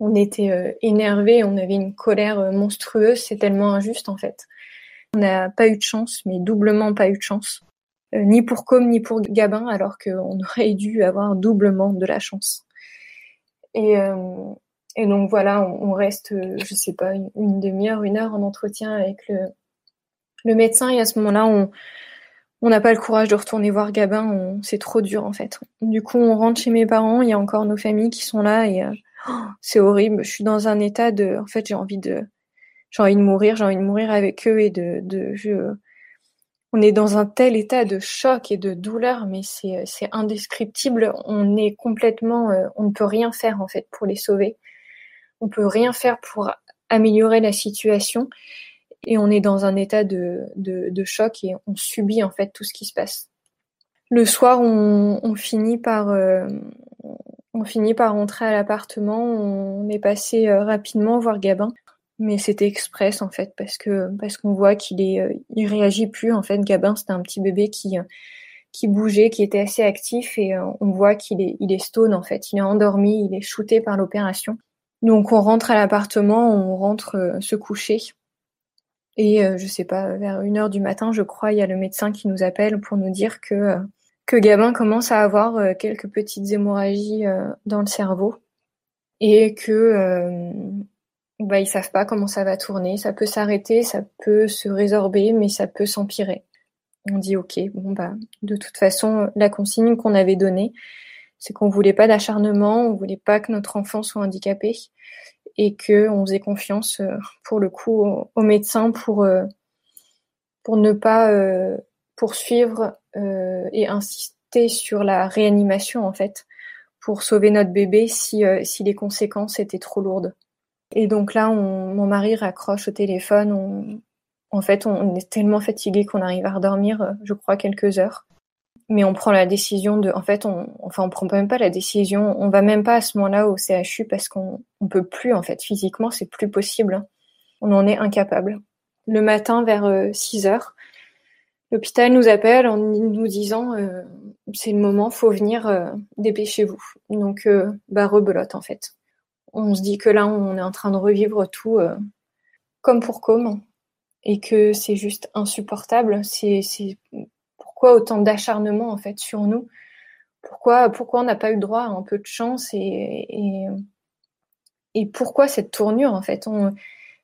Speaker 1: On était énervés, on avait une colère monstrueuse, c'est tellement injuste en fait. On n'a pas eu de chance, mais doublement pas eu de chance. Ni pour Com, ni pour Gabin, alors qu'on aurait dû avoir doublement de la chance. Et, et donc voilà, on, reste, je sais pas, une, demi-heure, une heure en entretien avec le, le médecin, et à ce moment-là, on, on n'a pas le courage de retourner voir Gabin, c'est trop dur en fait. Du coup, on rentre chez mes parents, il y a encore nos familles qui sont là et euh, c'est horrible. Je suis dans un état de, en fait, j'ai envie de, j'ai envie de mourir, j'ai envie de mourir avec eux et de, de, je, on est dans un tel état de choc et de douleur, mais c'est, c'est indescriptible. On est complètement, euh, on ne peut rien faire en fait pour les sauver. On peut rien faire pour améliorer la situation. et on est dans un état de, de, choc et on subit en fait tout ce qui se passe. Le soir, on, finit par on finit par rentrer à l'appartement. On est passé rapidement voir Gabin mais c'était express en fait parce que parce qu'on voit qu'il est euh, il réagit plus en fait. Gabin c'était un petit bébé qui euh, qui bougeait qui était assez actif et euh, on voit qu'il est il est stone en fait. Il est endormi il est shooté par l'opération. Donc on rentre à l'appartement on rentre se coucher. Et je sais pas vers une heure du matin je crois il y a le médecin qui nous appelle pour nous dire que que Gabin commence à avoir quelques petites hémorragies dans le cerveau. Et que bah, ils savent pas comment ça va tourner. Ça peut s'arrêter, ça peut se résorber, mais ça peut s'empirer. On dit ok, bon bah de toute façon la consigne qu'on avait donnée, c'est qu'on voulait pas d'acharnement, on voulait pas que notre enfant soit handicapé et que on faisait confiance euh, pour le coup aux médecins pour euh, pour ne pas euh, poursuivre et insister sur la réanimation en fait pour sauver notre bébé si si les conséquences étaient trop lourdes. Et donc là, on, mon mari raccroche au téléphone. On, en fait, on est tellement fatigué qu'on arrive à redormir, euh, je crois, quelques heures. Mais on prend la décision de, en fait, on, enfin, prend même pas la décision. On va même pas à ce moment-là au CHU parce qu'on, on peut plus, en fait, physiquement, c'est plus possible. On en est incapable. Le matin, vers 6 euh, heures, l'hôpital nous appelle en nous disant, euh, c'est le moment, faut venir, dépêchez-vous. Donc, bah, rebelote, en fait on se dit que là, on est en train de revivre tout euh, comme pour comme et que c'est juste insupportable. C'est, pourquoi autant d'acharnement en fait sur nous? Pourquoi, pourquoi on n'a pas eu droit à un peu de chance et, et, pourquoi cette tournure en fait?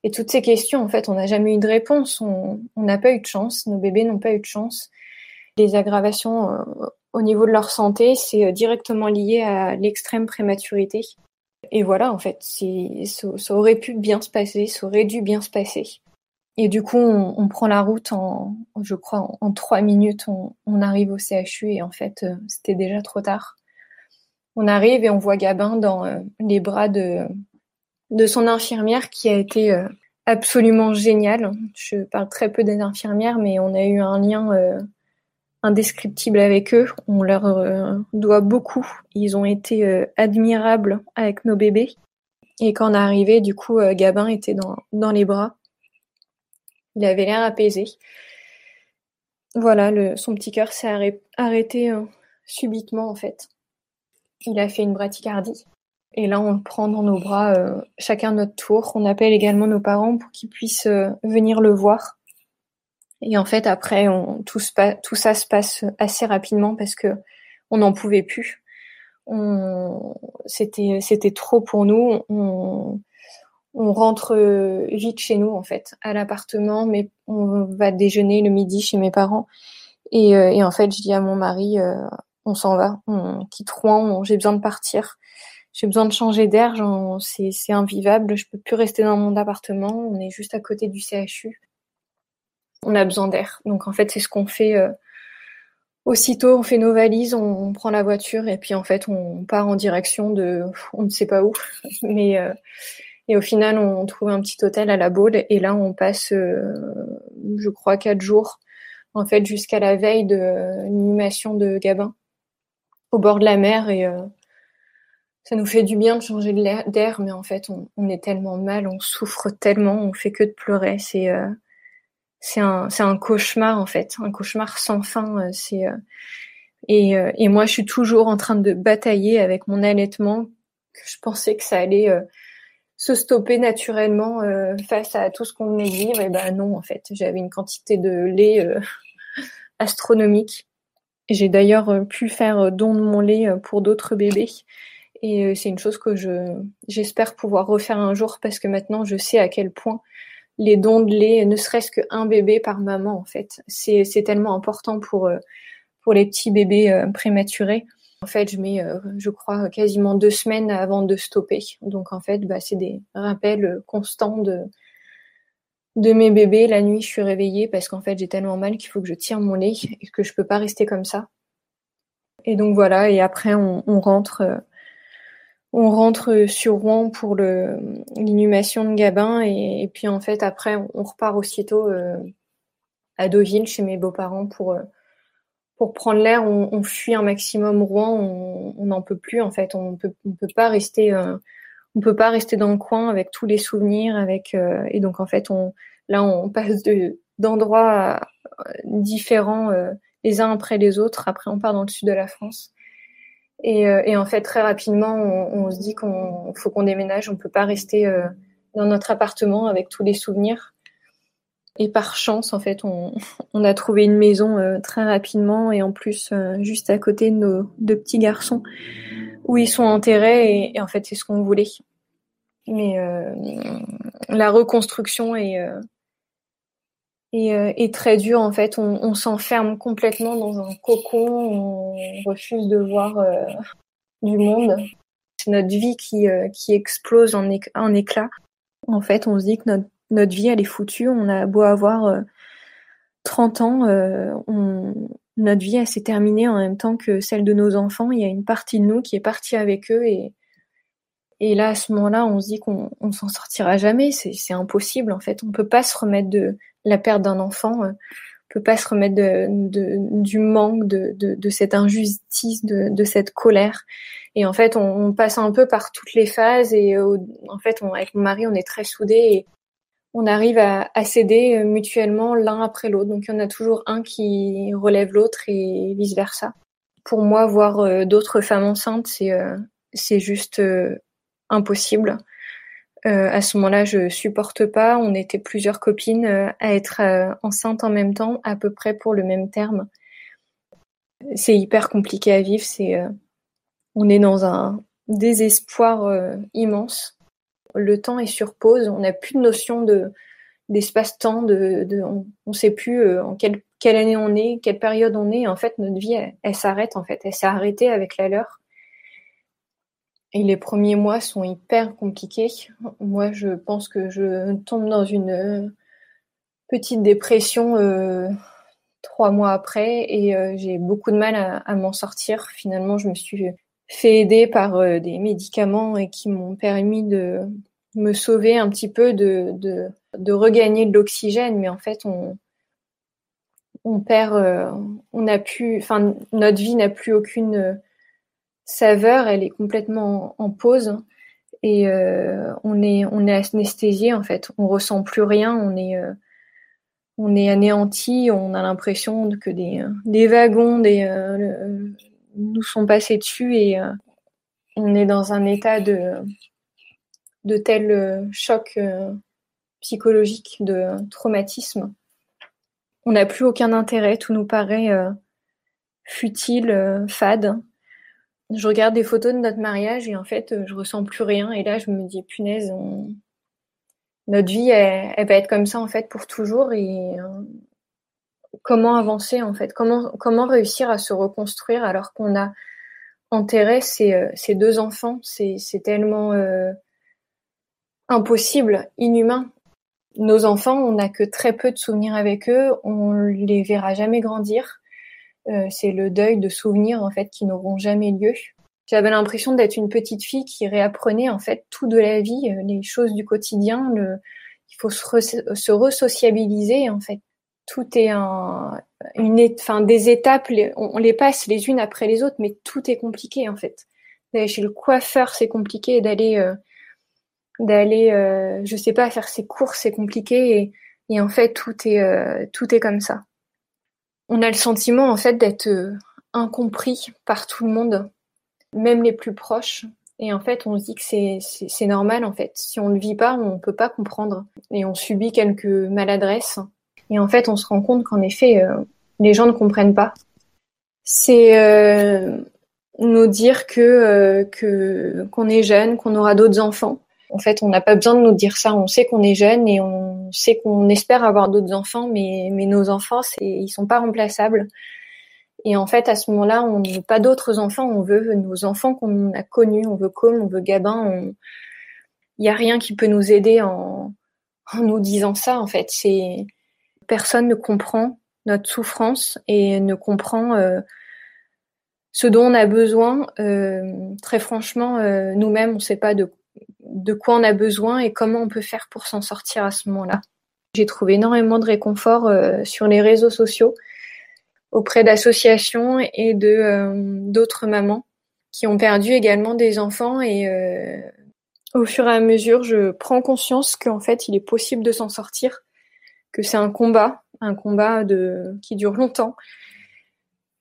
Speaker 1: Et toutes ces questions, en fait, on n'a jamais eu de réponse. On n'a pas eu de chance. Nos bébés n'ont pas eu de chance. Les aggravations euh, au niveau de leur santé, c'est euh, directement lié à l'extrême prématurité. Et voilà, en fait, ça, aurait pu bien se passer, ça aurait dû bien se passer. Et du coup, on, prend la route en, je crois, en, trois minutes, on, arrive au CHU et en fait, euh, c'était déjà trop tard. On arrive et on voit Gabin dans euh, les bras de, de son infirmière qui a été euh, absolument géniale. Je parle très peu des infirmières, mais on a eu un lien indescriptible avec eux. On leur euh, doit beaucoup. Ils ont été euh, admirables avec nos bébés. Et quand on est arrivé, du coup, euh, Gabin était dans, les bras. Il avait l'air apaisé. Voilà, son petit cœur s'est arrêté subitement en fait. Il a fait une bradycardie. Et là, on le prend dans nos bras, chacun notre tour. On appelle également nos parents pour qu'ils puissent venir le voir. Et en fait, après, on, tout, tout ça se passe assez rapidement parce que on n'en pouvait plus. C'était, trop pour nous. On, on rentre vite chez nous en fait, à l'appartement, mais on va déjeuner le midi chez mes parents. Et, euh, et en fait, je dis à mon mari, euh, on s'en va, on quitte Rouen, j'ai besoin de partir, j'ai besoin de changer d'air, c'est invivable, je peux plus rester dans mon appartement, on est juste à côté du CHU on a besoin d'air. Donc en fait, c'est ce qu'on fait euh, aussitôt. On fait nos valises, on, prend la voiture et puis en fait, on part en direction de, on ne sait pas où, mais euh, et au final, on trouve un petit hôtel à la Baule et là, on passe, euh, je crois, quatre jours en fait jusqu'à la veille de l'inhumation de Gabin au bord de la mer et ça nous fait du bien de changer d'air, mais en fait, on, on, est tellement mal, on souffre tellement, on fait que de pleurer. C'est c'est un cauchemar en fait, un cauchemar sans fin. Euh, c'est euh, et, euh, et moi je suis toujours en train de batailler avec mon allaitement. Je pensais que ça allait se stopper naturellement face à tout ce qu'on venait de vivre. Et ben non en fait, j'avais une quantité de lait astronomique. J'ai d'ailleurs pu faire don de mon lait pour d'autres bébés. Et c'est une chose que je j'espère pouvoir refaire un jour parce que maintenant je sais à quel point les dons de lait, ne serait-ce qu'un bébé par maman en fait. C'est, tellement important pour, euh, pour les petits bébés euh, prématurés. En fait, je mets, euh, je crois, quasiment deux semaines avant de stopper. Donc en fait, bah, c'est des rappels constants de, de mes bébés. La nuit, je suis réveillée parce qu'en fait, j'ai tellement mal qu'il faut que je tire mon lait et que je peux pas rester comme ça. Et donc voilà, et après, on, on rentre on rentre sur Rouen pour l'inhumation de Gabin et, puis en fait après on, repart aussitôt à Deauville chez mes beaux-parents pour pour prendre l'air, on, fuit un maximum Rouen, on n'en peut plus en fait, on peut on peut pas rester on peut pas rester dans le coin avec tous les souvenirs avec et donc en fait on là on passe de d'endroits différents les uns après les autres. Après, on part dans le sud de la France. Et, euh, et en fait, très rapidement, on, on se dit qu'on faut qu'on déménage. On peut pas rester euh, dans notre appartement avec tous les souvenirs. Et par chance, en fait, on, on a trouvé une maison euh, très rapidement et en plus juste à côté de nos deux petits garçons où ils sont enterrés. Et, et en fait, c'est ce qu'on voulait. Mais la reconstruction est et, euh, très dur en fait. On, s'enferme complètement dans un cocon, on refuse de voir euh, du monde. C'est notre vie qui, euh, qui explose en, en éclats. En fait, on se dit que notre, notre vie elle est foutue. On a beau avoir 30 ans, notre vie elle s'est terminée en même temps que celle de nos enfants. Il y a une partie de nous qui est partie avec eux et et là, à ce moment-là, on se dit qu'on on, s'en sortira jamais. C'est impossible, en fait. On peut pas se remettre de, la perte d'un enfant, euh, peut pas se remettre de, du manque, de, de, cette injustice, de, cette colère. Et en fait, on, passe un peu par toutes les phases et euh, en fait, on, avec mon mari, on est très soudés et on arrive à, à céder euh, mutuellement l'un après l'autre. Donc, il y en a toujours un qui relève l'autre et vice versa. Pour moi, voir d'autres femmes enceintes, c'est juste impossible. Euh, à ce moment-là, je supporte pas. On était plusieurs copines euh, à être euh, enceintes en même temps, à peu près pour le même terme. C'est hyper compliqué à vivre. C'est, on est dans un désespoir immense. Le temps est sur pause. On n'a plus de notion de d'espace-temps. De, on, ne sait plus en quelle, quelle année on est, quelle période on est. En fait, notre vie, elle s'arrête. En fait, elle s'est arrêtée avec la leur. Et les premiers mois sont hyper compliqués. Moi, je pense que je tombe dans une euh, petite dépression euh, trois mois après et euh, j'ai beaucoup de mal à, m'en sortir. Finalement, je me suis fait aider par des médicaments qui m'ont permis de me sauver un petit peu, de, regagner de l'oxygène. Mais en fait, on, on perd, on n'a plus, enfin, notre vie n'a plus aucune saveur, elle est complètement en pause et euh, on est on est anesthésié en fait. On ressent plus rien, on est euh, on est anéanti, on a l'impression que des, des wagons des, euh, nous sont passés dessus et on est dans un état de de tel choc psychologique, de traumatisme. On n'a plus aucun intérêt, tout nous paraît futile, fade je regarde des photos de notre mariage et en fait, je ressens plus rien. Et là, je me dis, punaise, notre vie, elle, va être comme ça en fait pour toujours. Et euh, comment avancer en fait? Comment comment réussir à se reconstruire alors qu'on a enterré ces, euh, ces deux enfants? C'est tellement euh, impossible, inhumain. Nos enfants, on n'a que très peu de souvenirs avec eux. On les verra jamais grandir. Euh, c'est le deuil de souvenirs en fait qui n'auront jamais lieu. J'avais l'impression d'être une petite fille qui réapprenait en fait tout de la vie, euh, les choses du quotidien. Le... Il faut se, re se en fait. Tout est un, une, enfin des étapes, on, les passe les unes après les autres, mais tout est compliqué en fait. D'aller chez le coiffeur, c'est compliqué. D'aller, euh, d'aller, euh, je sais pas, faire ses courses, c'est compliqué. Et, et, en fait, tout est, tout est comme ça on a le sentiment en fait d'être euh, incompris par tout le monde, même les plus proches. Et en fait, on se dit que c'est normal en fait. Si on ne le vit pas, on ne peut pas comprendre. Et on subit quelques maladresses. Et en fait, on se rend compte qu'en effet, euh, les gens ne comprennent pas. C'est euh, nous dire que que qu'on est jeune, qu'on aura d'autres enfants. En fait, on n'a pas besoin de nous dire ça. On sait qu'on est jeune et on sait qu'on espère avoir d'autres enfants, mais, nos enfants, ils sont pas remplaçables. Et en fait, à ce moment-là, on ne veut pas d'autres enfants. On veut nos enfants qu'on a connus. On veut Com, on veut Gabin. Il n'y a rien qui peut nous aider en, nous disant ça. En fait, c'est personne ne comprend notre souffrance et ne comprend euh, ce dont on a besoin. très franchement, nous-mêmes, on ne sait pas de, de quoi on a besoin et comment on peut faire pour s'en sortir à ce moment-là. J'ai trouvé énormément de réconfort sur les réseaux sociaux auprès d'associations et de d'autres mamans qui ont perdu également des enfants et au fur et à mesure, je prends conscience qu'en fait, il est possible de s'en sortir, que c'est un combat, un combat de qui dure longtemps,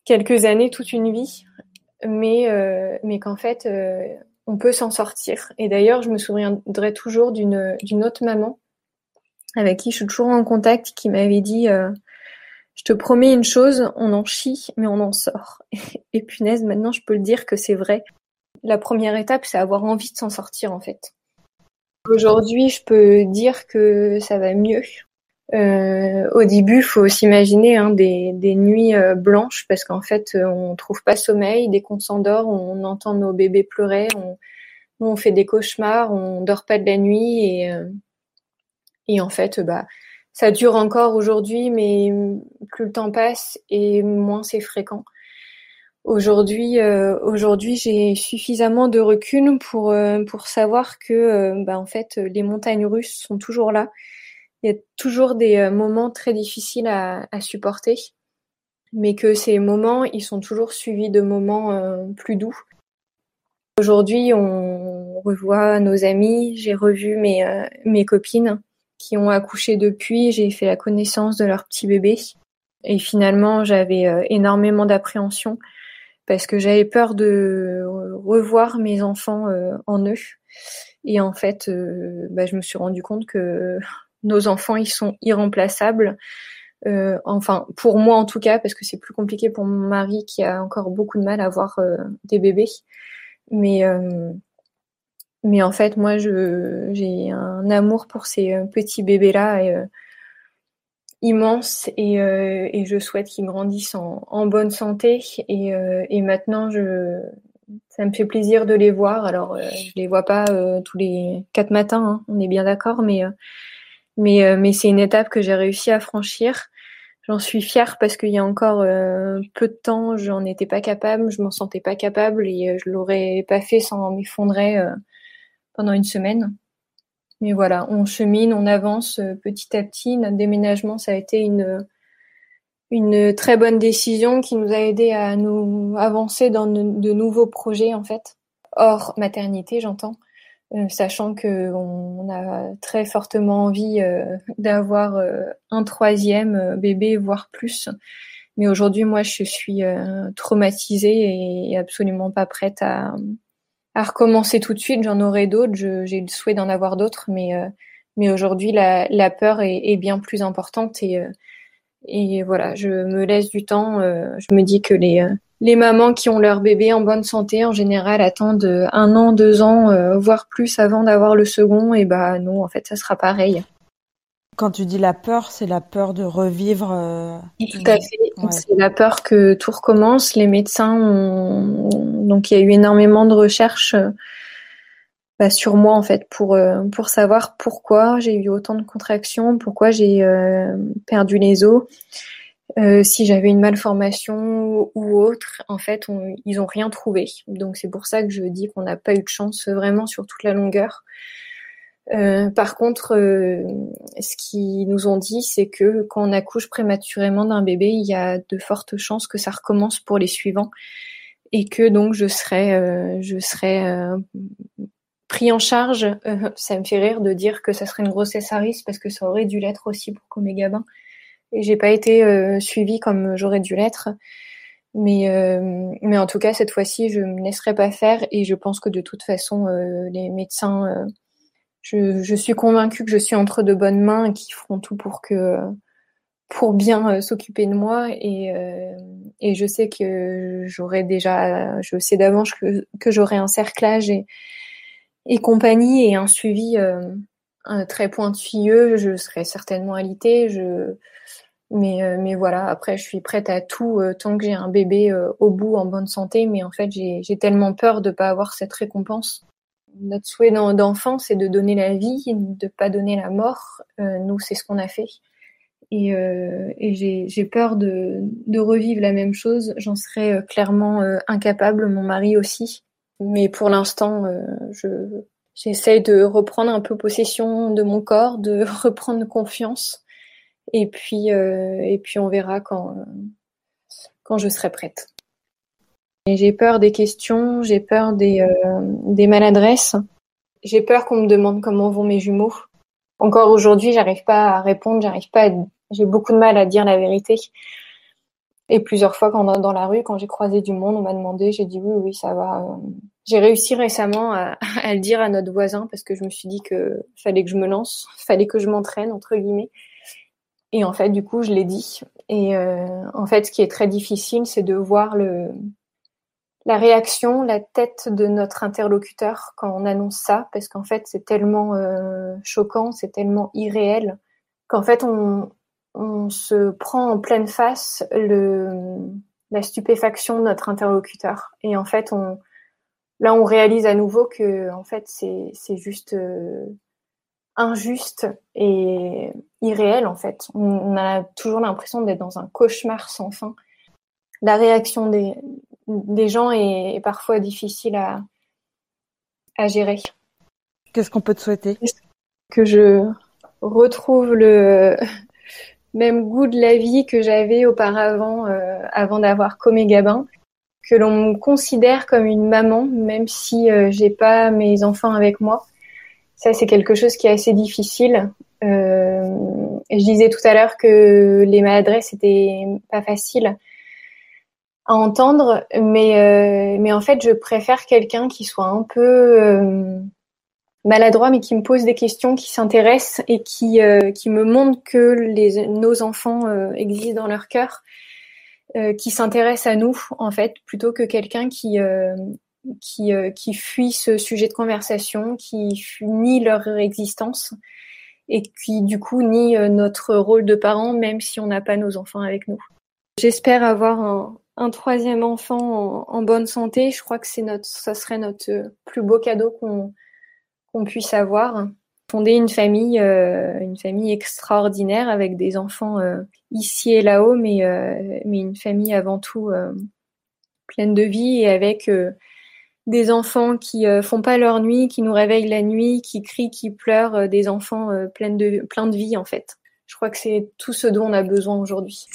Speaker 1: quelques années, toute une vie, mais euh, qu'en fait, euh, on peut s'en sortir. Et d'ailleurs, je me souviendrai toujours d'une autre maman avec qui je suis toujours en contact, qui m'avait dit euh, je te promets une chose, on en chie, mais on en sort. Et punaise, maintenant je peux le dire que c'est vrai la première étape, c'est avoir envie de s'en sortir en fait. Aujourd'hui, je peux dire que ça va mieux. Euh, au début, faut s'imaginer hein, des, nuits euh, blanches parce qu'en fait, euh, on trouve pas sommeil. Dès qu'on s'endort, on entend nos bébés pleurer, on, on fait des cauchemars, on dort pas de la nuit et, et en fait, bah, ça dure encore aujourd'hui, mais plus le temps passe et moins c'est fréquent. Aujourd'hui, euh, aujourd'hui, j'ai suffisamment de recul pour euh, pour savoir que, euh, bah, en fait, les montagnes russes sont toujours là. Il y a toujours des moments très difficiles à, à, supporter, mais que ces moments, ils sont toujours suivis de moments plus doux. Aujourd'hui, on revoit nos amis. J'ai revu mes mes copines qui ont accouché depuis. J'ai fait la connaissance de leur petit bébé. Et finalement, j'avais énormément d'appréhension parce que j'avais peur de revoir mes enfants euh, en eux. Et en fait, euh, bah, je me suis rendu compte que nos enfants, ils sont irremplaçables. Euh, enfin, pour moi en tout cas, parce que c'est plus compliqué pour mon mari qui a encore beaucoup de mal à avoir des bébés. Mais mais en fait, moi, j'ai un amour pour ces petits bébés là. Et, immense et, euh, je souhaite qu'ils grandissent en, bonne santé et, euh, maintenant ça me fait plaisir de les voir alors euh, je les vois pas tous les quatre matins hein, on est bien d'accord mais mais mais c'est une étape que j'ai réussi à franchir. J'en suis fière parce qu'il y a encore peu de temps j'en étais pas capable je m'en sentais pas capable et je l'aurais pas fait sans m'effondrer pendant une semaine. Mais voilà, on chemine, on avance euh, petit à petit. Notre déménagement, ça a été une une très bonne décision qui nous a aidé à nous avancer dans de, nouveaux projets en fait, hors maternité, j'entends, euh, sachant que on, a très fortement envie euh, d'avoir un troisième bébé, voire plus. Mais aujourd'hui, moi, je suis traumatisée et absolument pas prête à, recommencer tout de suite. J'en aurai d'autres. J'ai le souhait d'en avoir d'autres, mais euh, mais aujourd'hui la, peur est, bien plus importante et euh, voilà, je me laisse du temps. Euh, je me dis que les les mamans qui ont leur bébé en bonne santé en général attendent un an, deux ans, voire plus avant d'avoir le second. Et bah non, en fait, ça sera pareil.
Speaker 2: Quand tu dis la peur, c'est la peur de revivre. Euh...
Speaker 1: Tout à fait. C'est la peur que tout recommence. Les médecins ont donc il y a eu énormément de recherches euh, bah, sur moi en fait pour euh, pour savoir pourquoi j'ai eu autant de contractions, pourquoi j'ai euh, perdu les os. Si j'avais une malformation ou autre, en fait, ils ont rien trouvé. Donc c'est pour ça que je dis qu'on n'a pas eu de chance vraiment sur toute la longueur. Euh, par contre, euh, ce qu'ils nous ont dit, c'est que quand on accouche prématurément d'un bébé, il y a de fortes chances que ça recommence pour les suivants et que donc je serais, euh, je serais pris en charge. ça me fait rire de dire que ça serait une grossesse à risque parce que ça aurait dû l'être aussi pour Comé Gabin j'ai pas été suivie comme j'aurais dû l'être. Mais, mais en tout cas, cette fois-ci, je me laisserai pas faire. Et je pense que de toute façon, les médecins je, suis convaincue que je suis entre de bonnes mains et qu'ils feront tout pour que pour bien euh, s'occuper de moi. Et, euh, et je sais que j'aurai déjà je sais d'avance que, que j'aurai un cerclage et, et compagnie et un suivi euh, très pointilleux. Je serai certainement alitée. Je mais mais voilà après je suis prête à tout tant que j'ai un bébé au bout en bonne santé mais en fait j'ai tellement peur de pas avoir cette récompense notre souhait d'enfant, c'est de donner la vie, de pas donner la mort. Euh, nous, c'est ce qu'on a fait. et, et j'ai peur de, de, revivre la même chose. J'en serais clairement incapable, mon mari aussi. Mais pour l'instant, je j'essaye de reprendre un peu possession de mon corps, de reprendre confiance. Et puis, et puis on verra quand, quand je serai prête. J'ai peur des questions, j'ai peur des, euh, des maladresses, j'ai peur qu'on me demande comment vont mes jumeaux. Encore aujourd'hui, j'arrive pas à répondre, j'arrive pas j'ai beaucoup de mal à dire la vérité. Et plusieurs fois, quand dans la rue, quand j'ai croisé du monde, on m'a demandé, j'ai dit oui, oui, ça va. J'ai réussi récemment à, à, le dire à notre voisin parce que je me suis dit que fallait que je me lance, fallait que je m'entraîne entre guillemets. Et en fait, du coup, je l'ai dit. Et euh, en fait, ce qui est très difficile, c'est de voir le la réaction, la tête de notre interlocuteur quand on annonce ça, parce qu'en fait c'est tellement euh, choquant, c'est tellement irréel, qu'en fait on, on, se prend en pleine face le, la stupéfaction de notre interlocuteur. Et en fait, on, là on réalise à nouveau que en fait c'est, juste euh, injuste et irréel en fait. On, a toujours l'impression d'être dans un cauchemar sans fin. La réaction des, des gens est, parfois difficile à, à gérer.
Speaker 2: Qu'est-ce qu'on peut te souhaiter?
Speaker 1: Que je retrouve le même goût de la vie que j'avais auparavant, euh, avant d'avoir Comé Gabin, que l'on me considère comme une maman, même si euh, j'ai pas mes enfants avec moi? C'est quelque chose qui est assez difficile. Euh, je disais tout à l'heure que les maladresses étaient pas faciles à entendre, mais euh, mais en fait, je préfère quelqu'un qui soit un peu euh, maladroit, mais qui me pose des questions, qui s'intéresse et qui me montre que nos enfants existent dans leur cœur, qui s'intéresse à nous en fait, plutôt que quelqu'un qui qui qui fuit ce sujet de conversation, qui nie leur existence et qui du coup nie notre rôle de parent, même si on n'a pas nos enfants avec nous. J'espère avoir un, un troisième enfant en, bonne santé, je crois que c'est notre, ça serait notre euh, plus beau cadeau qu'on qu'on puisse avoir. Fonder une famille, euh, une famille extraordinaire avec des enfants euh, ici et là-haut, mais mais une famille avant tout pleine de vie et avec des enfants qui font pas leur nuit, qui nous réveillent la nuit, qui crient, qui pleurent, des enfants pleins de plein de vie en fait. Je crois que c'est tout ce dont on a besoin aujourd'hui.